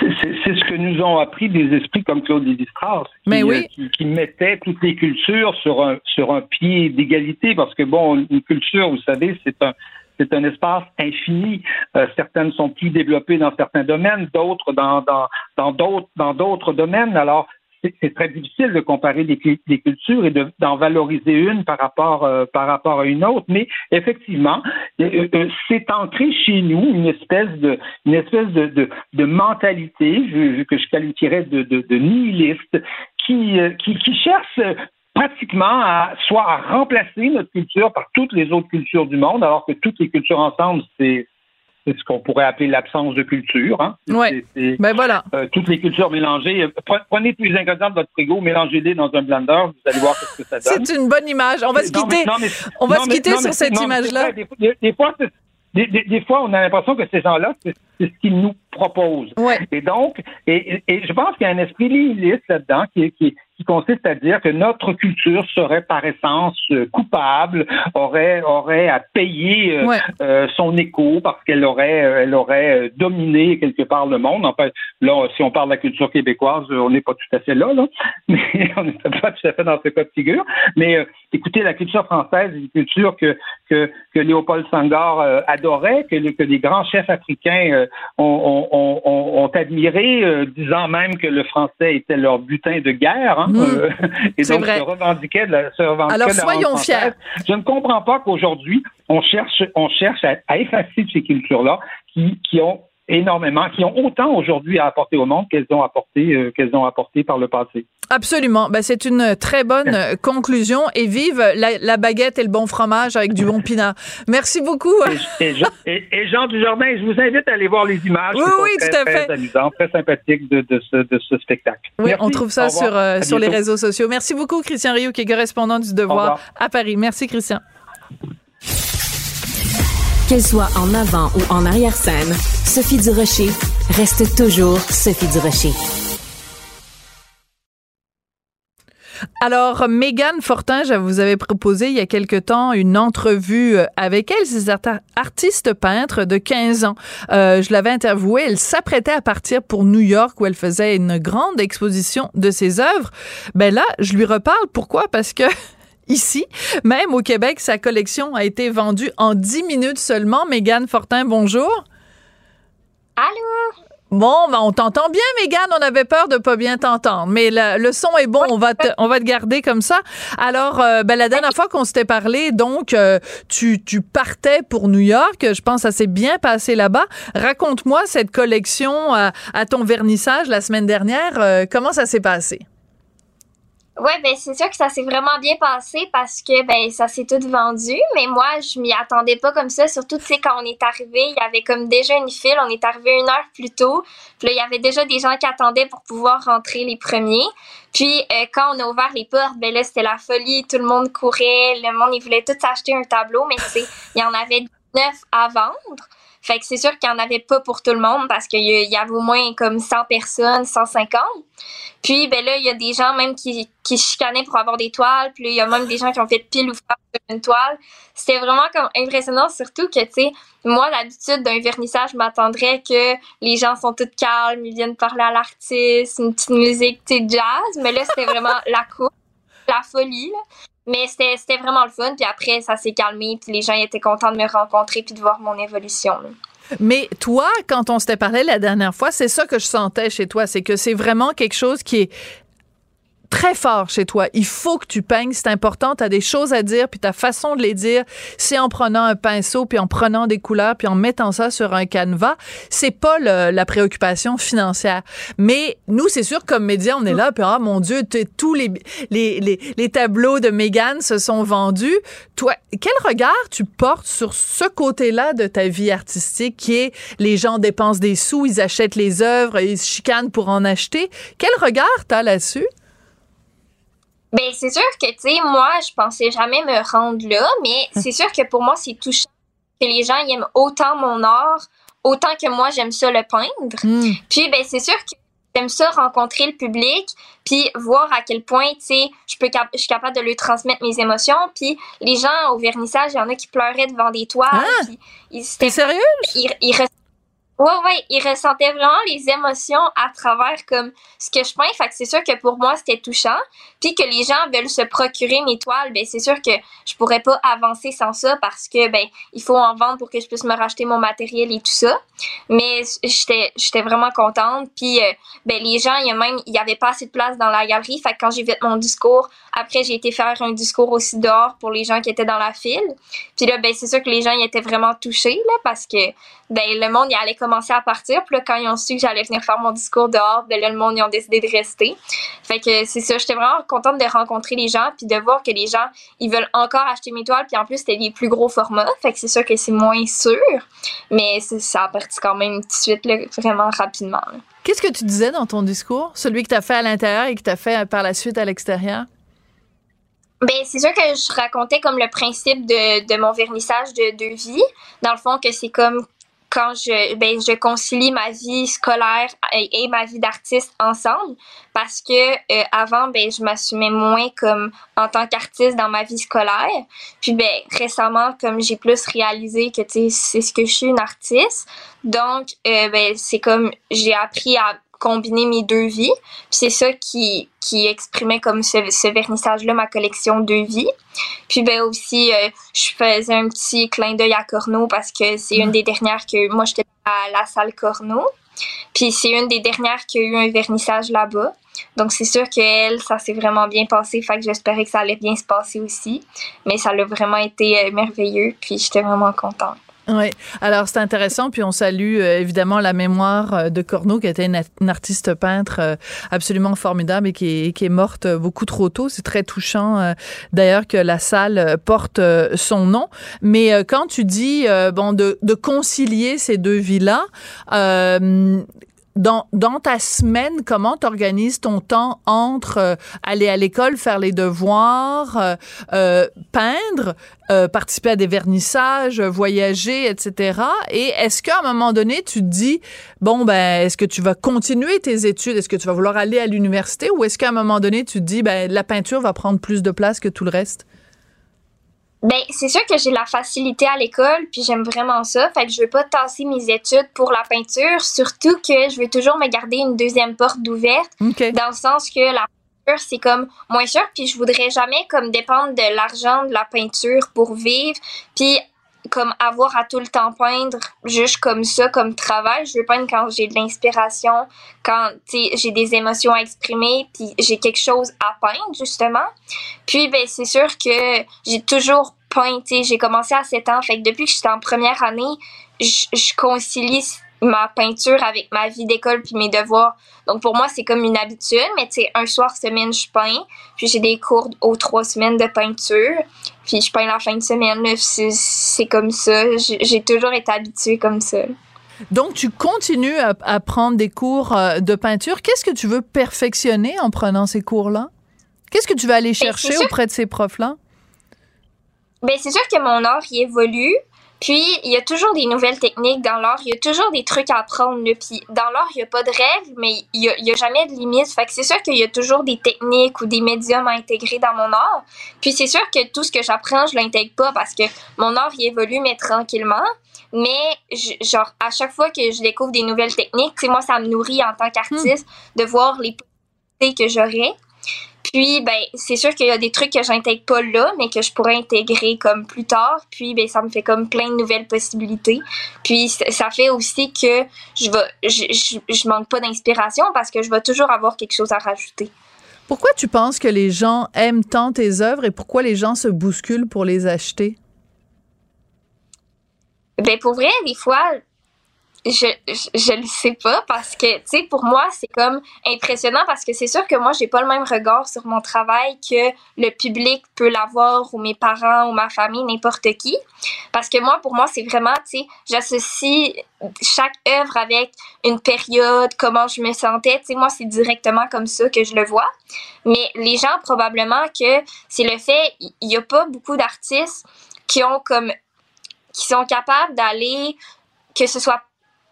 C'est ce que nous ont appris des esprits comme Claude Lévi-Strauss, qui, oui. qui, qui, mettaient toutes les cultures sur un, sur un pied d'égalité, parce que, bon, une culture, vous savez, c'est un, c'est un espace infini. Euh, certaines sont plus développées dans certains domaines, d'autres dans dans dans d'autres dans d'autres domaines. Alors c'est très difficile de comparer les, cultures et d'en valoriser une par rapport euh, par rapport à une autre. Mais effectivement, euh, euh, c'est ancré chez nous une espèce de une espèce de, de, de mentalité je, que je qualifierais de, de, nihiliste qui, qui, qui cherche pratiquement à soit à remplacer notre culture par toutes les autres cultures du monde, alors que toutes les cultures ensemble, c'est c'est ce qu'on pourrait appeler l'absence de culture. Hein? Oui. Ben voilà. Euh, toutes les cultures mélangées. Prenez tous les ingrédients de votre frigo, mélangez-les dans un blender, vous allez voir ce que ça donne. C'est une bonne image. On va se quitter. on va se quitter sur cette image-là. Des, des, fois, des, des, fois, on a l'impression que ces gens-là, c'est ce qu'ils nous proposent. Ouais. Et donc, et, et, je pense qu'il y a un esprit nihiliste là-dedans qui, qui, qui consiste à dire que notre culture serait par essence euh, coupable, aurait aurait à payer euh, ouais. euh, son écho parce qu'elle aurait euh, elle aurait dominé quelque part le monde. En fait, là, si on parle de la culture québécoise, on n'est pas tout à fait là, là, *laughs* mais on n'est pas tout à fait dans ce cas de figure. Mais écoutez, la culture française, une culture que que, que Léopold Senghor adorait, que, que les grands chefs africains ont, ont, ont, ont, admiré, disant même que le français était leur butin de guerre. Hein? Mmh. *laughs* et donc se revendiquait de la, se revendiquait Alors de la soyons fiers. Je ne comprends pas qu'aujourd'hui on cherche, on cherche à, à effacer ces cultures-là qui, qui ont énormément, qui ont autant aujourd'hui à apporter au monde qu'elles ont apporté, euh, qu'elles ont apporté par le passé. Absolument. Ben, c'est une très bonne conclusion et vive la, la, baguette et le bon fromage avec du bon pinard. Merci beaucoup. Et, et, Jean, et, et Jean Dujardin, je vous invite à aller voir les images. Oui, oui, très, tout à fait. Très amusant, très sympathique de, de, ce, de ce spectacle. Oui, Merci. on trouve ça sur, euh, sur les réseaux sociaux. Merci beaucoup, Christian Rio, qui est correspondant du Devoir à Paris. Merci, Christian. Qu'elle soit en avant ou en arrière-scène, Sophie Durocher reste toujours Sophie Durocher. Alors, Megan Fortin, je vous avais proposé il y a quelque temps une entrevue avec elle. C'est cette artiste peintre de 15 ans. Euh, je l'avais interviewée. Elle s'apprêtait à partir pour New York où elle faisait une grande exposition de ses œuvres. Ben là, je lui reparle. Pourquoi? Parce que *laughs* ici. Même au Québec, sa collection a été vendue en 10 minutes seulement. Mégane Fortin, bonjour. Allô? Bon, ben on t'entend bien, Mégane. On avait peur de pas bien t'entendre, mais la, le son est bon. On va te, on va te garder comme ça. Alors, euh, ben la dernière fois qu'on s'était parlé, donc euh, tu, tu partais pour New York. Je pense que ça s'est bien passé là-bas. Raconte-moi cette collection à, à, ton vernissage la semaine dernière. Euh, comment ça s'est passé? Ouais, ben c'est sûr que ça s'est vraiment bien passé parce que ben ça s'est tout vendu, mais moi je m'y attendais pas comme ça. Surtout tu sais quand on est arrivé, il y avait comme déjà une file. On est arrivé une heure plus tôt. Là il y avait déjà des gens qui attendaient pour pouvoir rentrer les premiers. Puis euh, quand on a ouvert les portes, ben là c'était la folie. Tout le monde courait, le monde il voulait tout s'acheter un tableau, mais sais il y en avait neuf à vendre. Fait que c'est sûr qu'il n'y en avait pas pour tout le monde parce qu'il y avait au moins comme 100 personnes, 150. Puis, ben là, il y a des gens même qui, qui chicanaient pour avoir des toiles. Puis il y a même des gens qui ont fait pile ou face une toile. C'était vraiment comme impressionnant, surtout que, tu sais, moi, d'habitude, d'un vernissage, je m'attendrais que les gens sont tous calmes, ils viennent parler à l'artiste, une petite musique, tu sais, jazz. Mais là, c'était vraiment la course, la folie, là. Mais c'était vraiment le fun. Puis après, ça s'est calmé. Puis les gens étaient contents de me rencontrer puis de voir mon évolution. Mais toi, quand on s'était parlé la dernière fois, c'est ça que je sentais chez toi. C'est que c'est vraiment quelque chose qui est très fort chez toi. Il faut que tu peignes, c'est important, tu as des choses à dire, puis ta façon de les dire, c'est en prenant un pinceau, puis en prenant des couleurs, puis en mettant ça sur un canevas. C'est pas le, la préoccupation financière. Mais nous, c'est sûr, comme médias, on est là, puis ah mon Dieu, tous les, les, les, les tableaux de Megan se sont vendus. Toi, quel regard tu portes sur ce côté-là de ta vie artistique qui est les gens dépensent des sous, ils achètent les œuvres, ils se chicanent pour en acheter? Quel regard t'as là-dessus? Ben, c'est sûr que, tu sais, moi, je pensais jamais me rendre là, mais c'est sûr que pour moi, c'est touchant que les gens aiment autant mon art, autant que moi, j'aime ça le peindre. Mm. Puis, ben, c'est sûr que j'aime ça rencontrer le public puis voir à quel point tu sais je peux je suis capable de lui transmettre mes émotions puis les gens au vernissage il y en a qui pleuraient devant des toiles ah! t'es sérieuse? Ouais, ouais, il ressentait vraiment les émotions à travers comme ce que je peins. Fait que c'est sûr que pour moi, c'était touchant. Puis que les gens veulent se procurer mes toiles, ben c'est sûr que je pourrais pas avancer sans ça parce que ben il faut en vendre pour que je puisse me racheter mon matériel et tout ça. Mais j'étais j'étais vraiment contente. Puis euh, ben les gens, il y a même il y avait pas assez de place dans la galerie. Fait que quand j'ai fait mon discours, après j'ai été faire un discours aussi dehors pour les gens qui étaient dans la file. Puis là ben c'est sûr que les gens ils étaient vraiment touchés là parce que ben le monde il allait commencer à partir. Puis là, quand ils ont su que j'allais venir faire mon discours dehors, ben là, le monde, ils ont décidé de rester. Fait que c'est ça, j'étais vraiment contente de rencontrer les gens, puis de voir que les gens, ils veulent encore acheter mes toiles, puis en plus, c'était les plus gros formats. Fait que c'est sûr que c'est moins sûr, mais ça a parti quand même tout de suite, là, vraiment rapidement. Qu'est-ce que tu disais dans ton discours? Celui que tu as fait à l'intérieur et que tu as fait par la suite à l'extérieur? Ben, c'est sûr que je racontais comme le principe de, de mon vernissage de deux vies. Dans le fond, que c'est comme quand je ben je concilie ma vie scolaire et, ma vie d'artiste ensemble. Parce que euh, avant ben je m'assumais moins comme en tant qu'artiste dans ma vie scolaire. Puis ben récemment comme j'ai plus réalisé que c'est ce que je suis une artiste. Donc euh, ben c'est comme j'ai appris à combiner mes deux vies. c'est ça qui, qui exprimait comme ce, ce vernissage-là, ma collection deux vies. Puis ben aussi, euh, je faisais un petit clin d'œil à Corneau parce que c'est une des dernières que moi j'étais à la salle Corneau. Puis c'est une des dernières qui a eu un vernissage là-bas. Donc c'est sûr qu'elle, ça s'est vraiment bien passé. Fait que j'espérais que ça allait bien se passer aussi. Mais ça a vraiment été euh, merveilleux. Puis j'étais vraiment contente. Oui, alors c'est intéressant, puis on salue euh, évidemment la mémoire euh, de Corneau, qui était une, artiste peintre euh, absolument formidable et qui est, morte beaucoup trop tôt. C'est très touchant d'ailleurs que la salle porte son nom. Mais quand tu dis bon de, de concilier ces deux vies-là, dans, dans ta semaine, comment tu organises ton temps entre euh, aller à l'école, faire les devoirs, euh, euh, peindre, participer à des vernissages, voyager, etc. Et est-ce qu'à un moment donné, tu te dis, bon, ben, est-ce que tu vas continuer tes études? Est-ce que tu vas vouloir aller à l'université? Ou est-ce qu'à un moment donné, tu te dis, ben, la peinture va prendre plus de place que tout le reste? Ben, c'est sûr que j'ai la facilité à l'école, puis j'aime vraiment ça. Fait que je veux pas tasser mes études pour la peinture, surtout que je veux toujours me garder une deuxième porte ouverte, dans le sens que la peinture, c'est comme moins cher, puis je voudrais jamais comme dépendre de l'argent de la peinture pour vivre, puis comme avoir à tout le temps peindre juste comme ça, comme travail. Je veux peindre quand j'ai de l'inspiration, quand j'ai des émotions à exprimer, puis j'ai quelque chose à peindre, justement. Puis, ben, c'est sûr que j'ai toujours peint, j'ai commencé à 7 ans, fait que depuis que j'étais en première année, je, je concilie ma peinture avec ma vie d'école puis mes devoirs. Donc pour moi, c'est comme une habitude, mais tu sais, un soir semaine, je peins, puis j'ai des cours aux trois semaines de peinture, puis je peins la fin de semaine, c'est comme ça. J'ai toujours été habituée comme ça. Donc, tu continues à, prendre des cours euh, de peinture. Qu'est-ce que tu veux perfectionner en prenant ces cours-là? Qu'est-ce que tu vas aller ben, chercher auprès de ces profs-là? Ben, c'est sûr que mon art y évolue. Puis, il y a toujours des nouvelles techniques dans l'art. Il y a toujours des trucs à apprendre. Puis, dans l'art, il n'y a pas de règles, mais il n'y a, jamais de limite. Fait que c'est sûr qu'il y a toujours des techniques ou des médiums à intégrer dans mon art. Puis, c'est sûr que tout ce que j'apprends, je l'intègre pas parce que mon art, il évolue, mais tranquillement. Mais, genre, à chaque fois que je découvre des nouvelles techniques, tu moi, ça me nourrit en tant qu'artiste hmm. de voir les possibilités que j'aurais. Puis, ben, c'est sûr qu'il y a des trucs que j'intègre pas là, mais que je pourrais intégrer comme plus tard. Puis, ben, ça me fait comme plein de nouvelles possibilités. Puis, ça fait aussi que je vais, je, je, manque pas d'inspiration parce que je vais toujours avoir quelque chose à rajouter. Pourquoi tu penses que les gens aiment tant tes œuvres et pourquoi les gens se bousculent pour les acheter? Ben, pour vrai, des fois, je, je, le sais pas parce que tu sais pour moi c'est comme impressionnant parce que c'est sûr que moi j'ai pas le même regard sur mon travail que le public peut l'avoir ou mes parents ou ma famille n'importe qui. Parce que moi pour moi c'est vraiment tu sais j'associe chaque œuvre avec une période comment je me sentais. Tu sais moi c'est directement comme ça que je le vois. Mais les gens probablement que c'est le fait il y a pas beaucoup d'artistes qui ont comme qui sont capables d'aller que ce soit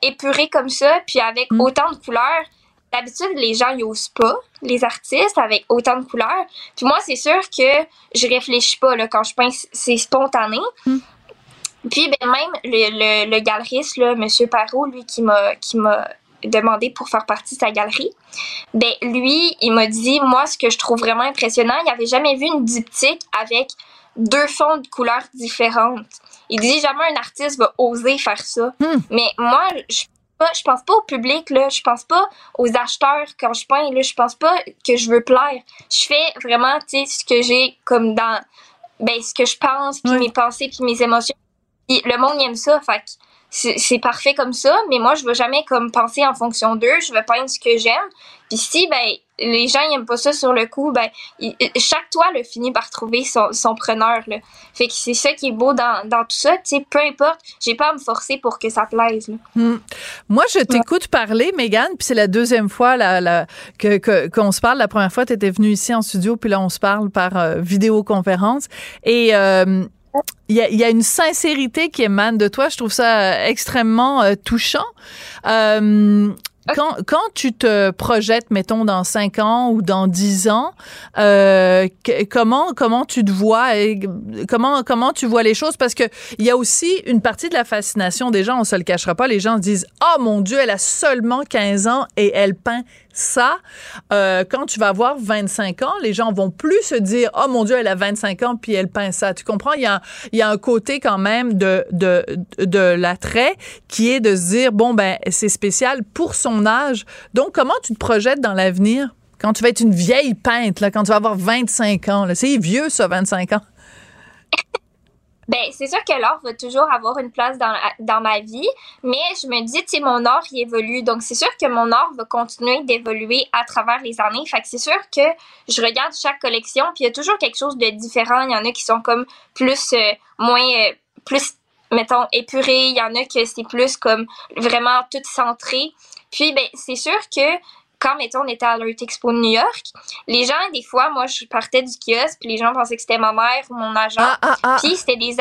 épuré comme ça, puis avec mm. autant de couleurs, d'habitude, les gens y osent pas, les artistes, avec autant de couleurs. Puis moi, c'est sûr que je réfléchis pas là, quand je peins, c'est spontané. Hmm. Puis ben, même le, le, le galeriste, là, M. Parot, lui, qui m'a qui m'a demandé pour faire partie de sa galerie, ben lui, il m'a dit, moi, ce que je trouve vraiment impressionnant, il avait jamais vu une diptyque avec deux fonds de couleurs différentes. Il dit jamais un artiste va oser faire ça. Hmm. Mais moi, je je pense pas au public là, je pense pas aux acheteurs quand je peins là, je pense pas que je veux plaire. Je fais vraiment tu sais ce que j'ai comme dans ben ce que je pense puis mes pensées puis mes émotions. le monde aime ça, fait c'est parfait comme ça, mais moi, je veux jamais comme penser en fonction d'eux. Je veux peindre ce que j'aime. Puis si, ben, les gens n'aiment pas ça sur le coup, ben, chaque toile finit par trouver son, son preneur. Là. Fait que c'est ça qui est beau dans, dans tout ça. Tu sais, peu importe, j'ai pas à me forcer pour que ça plaise. Là. Hmm. Moi, je t'écoute parler, Megan, puis c'est la deuxième fois là, que, qu'on se parle. La première fois, tu étais venue ici en studio, puis là, on se parle par euh, vidéoconférence. Et euh, il y, a, une sincérité qui émane de toi. Je trouve ça euh, extrêmement euh, touchant. Euh, quand, quand tu te projettes, mettons, dans 5 ans ou dans 10 ans, euh, comment, comment tu te vois et comment, comment tu vois les choses? Parce que il y a aussi une partie de la fascination des gens, on se le cachera pas. Les gens se disent, oh mon Dieu, elle a seulement 15 ans et elle peint ça. Euh, quand tu vas avoir 25 ans, les gens vont plus se dire, oh mon Dieu, elle a 25 ans puis elle peint ça. Tu comprends? Il y a, un côté quand même de, de, de l'attrait qui est de se dire, bon, ben, c'est spécial pour son âge. Donc, comment tu te projettes dans l'avenir? Quand tu vas être une vieille peintre, là, quand tu vas avoir 25 ans, c'est vieux ça, 25 ans. Ben, c'est sûr que l'art va toujours avoir une place dans, dans ma vie, mais je me dis, tu sais, mon art, il évolue. Donc, c'est sûr que mon art va continuer d'évoluer à travers les années. Fait que c'est sûr que je regarde chaque collection, puis il y a toujours quelque chose de différent. Il y en a qui sont comme plus, euh, moins, euh, plus, mettons, épurés. Il y en a que c'est plus comme vraiment tout centré. Puis, ben, c'est sûr que quand, mettons, on était à l'Art Expo de New York, les gens, des fois, moi, je partais du kiosque, puis les gens pensaient que c'était ma mère ou mon agent. Ah, ah, ah. Puis c'était des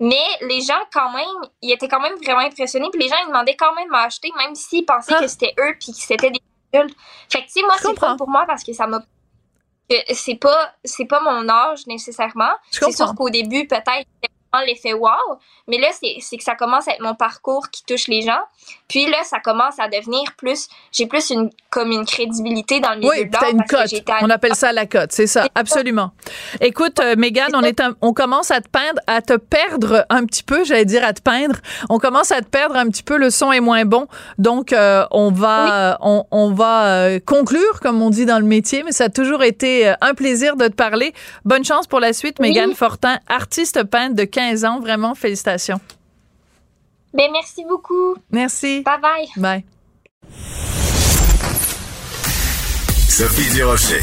mais les gens, quand même, ils étaient quand même vraiment impressionnés. Puis les gens, ils demandaient quand même à acheter, même s'ils pensaient que c'était eux, puis que c'était des adultes. Fait que, tu sais, moi, c'est pas pour moi parce que ça m'a. C'est pas, c'est pas mon âge nécessairement. C'est sûr qu'au début, peut-être, l'effet wow. Mais là, c'est que ça commence à être mon parcours qui touche les gens. Puis là, ça commence à devenir plus, j'ai plus une, comme une crédibilité dans le milieu oui, de une cote. On appelle ça la cote, c'est ça, absolument. Écoute, euh, Megan, on est, on commence à te peindre, à te perdre un petit peu, j'allais dire à te peindre. On commence à te perdre un petit peu, le son est moins bon. Donc, euh, on va, on, on, va euh, conclure, comme on dit dans le métier, mais ça a toujours été un plaisir de te parler. Bonne chance pour la suite, Megan Fortin, artiste peintre de 15 ans. Vraiment, félicitations. Ben, merci beaucoup. Merci. Bye bye. Bye. Sophie Durocher.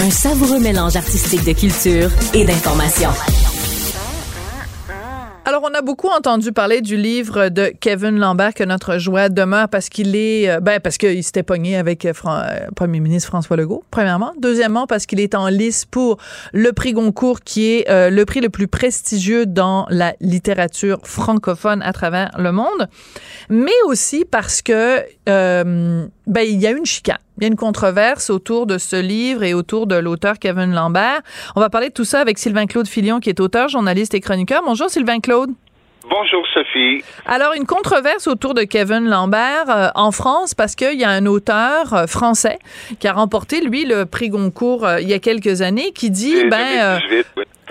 Un savoureux mélange artistique de culture et d'information. Alors, on a beaucoup entendu parler du livre de Kevin Lambert que notre joie demeure parce qu'il est, euh, ben, parce qu'il s'était pogné avec euh, euh, Premier ministre François Legault, premièrement. Deuxièmement, parce qu'il est en lice pour le prix Goncourt, qui est le prix le plus prestigieux dans la littérature francophone à travers le monde. Mais aussi parce que, ben, il y a une chicane. Il y a une controverse autour de ce livre et autour de l'auteur Kevin Lambert. On va parler de tout ça avec Sylvain Claude Filion, qui est auteur, journaliste et chroniqueur. Bonjour Sylvain Claude. Bonjour Sophie. Alors une controverse autour de Kevin Lambert euh, en France parce qu'il y a un auteur euh, français qui a remporté lui le prix Goncourt euh, il y a quelques années qui dit ben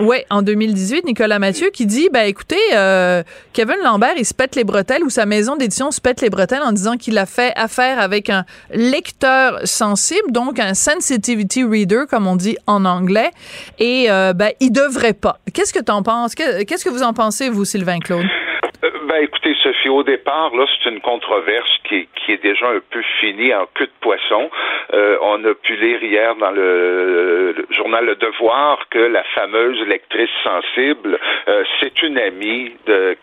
Ouais, en 2018, Nicolas Mathieu qui dit, ben écoutez, euh, Kevin Lambert, il se pète les bretelles ou sa maison d'édition se pète les bretelles en disant qu'il a fait affaire avec un lecteur sensible, donc un sensitivity reader, comme on dit en anglais, et ben il devrait pas. Qu'est-ce que tu en penses Qu'est-ce que vous en pensez, vous, Sylvain Claude? Ben écoutez, Sophie, au départ, là, c'est une controverse qui, est déjà un peu finie en queue de poisson. Euh, on a pu lire hier dans le, journal Le Devoir que la fameuse lectrice sensible, euh, c'est une amie de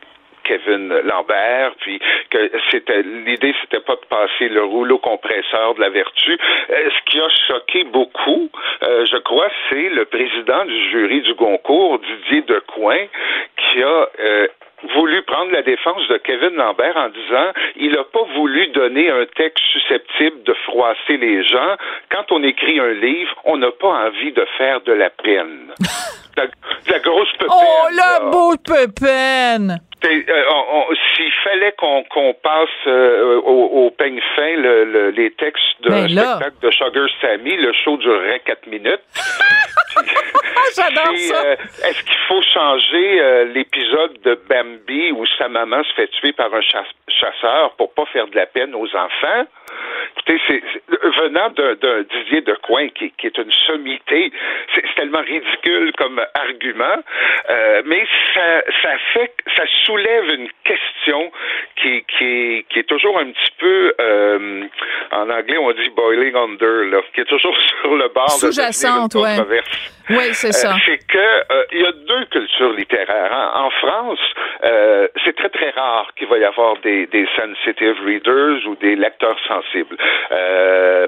Kevin Lambert, puis que c'était l'idée, c'était pas de passer le rouleau compresseur de la vertu. ce qui a choqué beaucoup, je crois, c'est le président du jury du Goncourt, Didier Decoing, qui a voulu prendre la défense de Kevin Lambert en disant il n'a pas voulu donner un texte susceptible de froisser les gens. Quand on écrit un livre, on n'a pas envie de faire de la peine. *laughs* la, grosse pépine. Oh, la beau pépine! Euh, s'il fallait qu'on passe euh, au, peigne fin les textes d'un ben spectacle de Sugar Sammy, le show durerait quatre minutes. *laughs* J'adore ça. Euh, est-ce qu'il faut changer l'épisode de Bambi où sa maman se fait tuer par un chasseur pour pas faire de la peine aux enfants? Écoutez, c'est venant d'un Didier de Coin qui, est une sommité, c'est tellement ridicule comme argument, mais ça, ça fait, ça soulève une question qui, qui, qui est toujours un petit peu, euh, en anglais on dit boiling under, là, qui est toujours *laughs* sur le bord de Sous-jacente, ouais. Oui, c'est ça. Euh, c'est que euh, il y a deux cultures littéraires. En France, euh, c'est très très rare qu'il va y avoir des, des sensitive readers ou des lecteurs sensibles.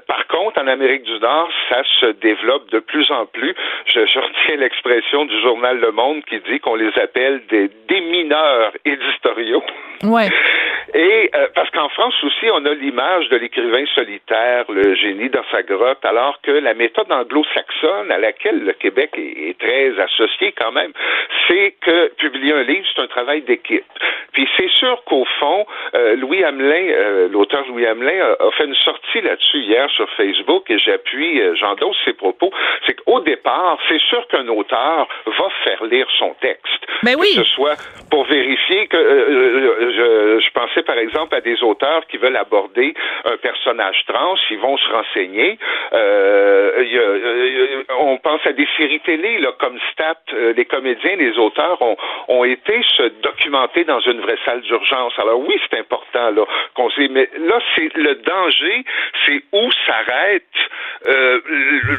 Par contre, en Amérique du Nord, ça se développe de plus en plus. Je, je retiens l'expression du journal Le Monde qui dit qu'on les appelle des démineurs éditoriaux. Ouais. *laughs* Et euh, parce qu'en France aussi, on a l'image de l'écrivain solitaire, le génie dans sa grotte, alors que la méthode anglo-saxonne à laquelle le Québec est, très associé quand même, c'est que publier un livre, c'est un travail d'équipe. Puis c'est sûr qu'au fond, euh, Louis Hamelin, euh, l'auteur Louis Hamelin, a, fait une sortie là-dessus hier sur Facebook et j'appuie, j'endosse ses propos. C'est qu'au départ, c'est sûr qu'un auteur va faire lire son texte. Mais ben oui. Que ce soit pour vérifier que je, je pensais par exemple à des auteurs qui veulent aborder un personnage trans, ils vont se renseigner. Euh, on pense à des séries télé, là, comme Stat, euh, les comédiens, les auteurs ont, ont été se documenter dans une vraie salle d'urgence. Alors oui, c'est important là qu'on sait, mais là c'est le danger, c'est où s'arrête euh,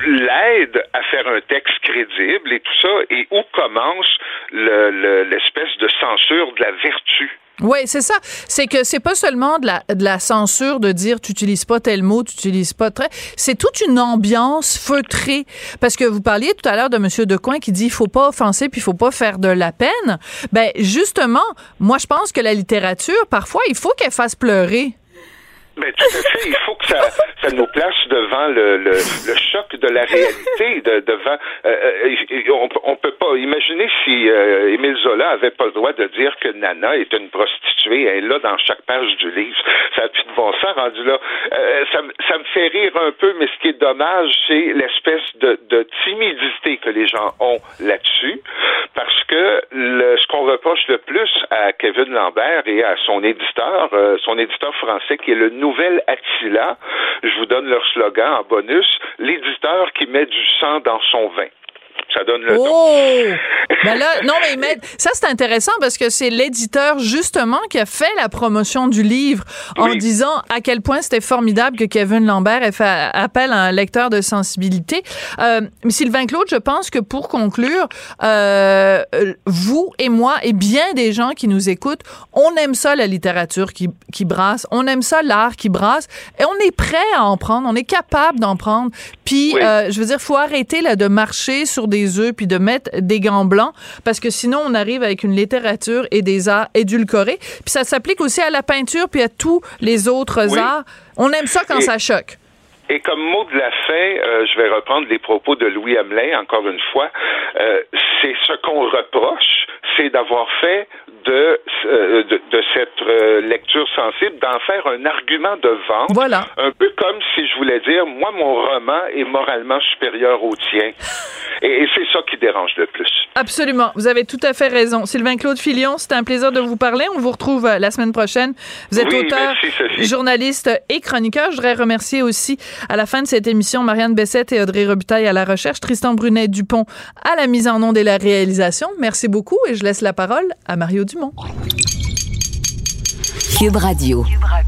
l'aide à faire un texte crédible et tout ça, et où commence l'espèce de censure de la vertu. Oui, c'est ça. C'est que c'est pas seulement de la, de la censure de dire tu utilises pas tel mot, tu utilises pas tel. C'est toute une ambiance feutrée. Parce que vous parliez tout à l'heure de Monsieur Decoing qui dit il faut pas offenser puis il faut pas faire de la peine. Ben justement, moi je pense que la littérature parfois il faut qu'elle fasse pleurer. Ben, tout à fait. Il faut que ça, ça nous place devant le, le, choc de la réalité, de, devant. Euh, euh on, on peut pas imaginer si euh, Émile Zola avait pas le droit de dire que Nana est une prostituée. Elle est là dans chaque page du livre. Ça a plus de bon sens rendu là. Euh, ça, ça me fait rire un peu, mais ce qui est dommage, c'est l'espèce de, de timidité que les gens ont là-dessus, parce que le, ce qu'on reproche le plus à Kevin Lambert et à son éditeur, euh, son éditeur français qui est le Nouvelle Attila. Je vous donne leur slogan en bonus. L'éditeur qui met du sang dans son vin. Ça donne le oh! ben là, non, mais, *laughs* ça, c'est intéressant parce que c'est l'éditeur, justement, qui a fait la promotion du livre en disant à quel point c'était formidable que Kevin Lambert ait fait appel à un lecteur de sensibilité. Euh, Sylvain Claude, je pense que pour conclure, euh, vous et moi et bien des gens qui nous écoutent, on aime ça, la littérature qui, qui brasse. On aime ça, l'art qui brasse. Et on est prêt à en prendre. On est capable d'en prendre. Puis, euh, je veux dire, faut arrêter là, de marcher sur des des œufs puis de mettre des gants blancs parce que sinon on arrive avec une littérature et des arts édulcorés. Puis ça s'applique aussi à la peinture puis à tous les autres arts. On aime ça quand ça choque. Et comme mot de la fin, euh, je vais reprendre les propos de Louis Hamelin, encore une fois. Euh, c'est ce qu'on reproche, c'est d'avoir fait de, euh, de, cette lecture sensible, d'en faire un argument de vente. Voilà. Un peu comme si je voulais dire, moi, mon roman est moralement supérieur au tien. *laughs* Et, c'est ça qui dérange le plus. Absolument. Vous avez tout à fait raison. Sylvain Claude Filion, c'était un plaisir de vous parler. On vous retrouve la semaine prochaine. Vous êtes auteur, journaliste et chroniqueur. Je voudrais remercier aussi à la fin de cette émission, Marianne Bessette et Audrey Robitaille à la recherche, Tristan Brunet-Dupont à la mise en onde et la réalisation. Merci beaucoup et je laisse la parole à Mario Dumont. Cube Radio. Cube Radio.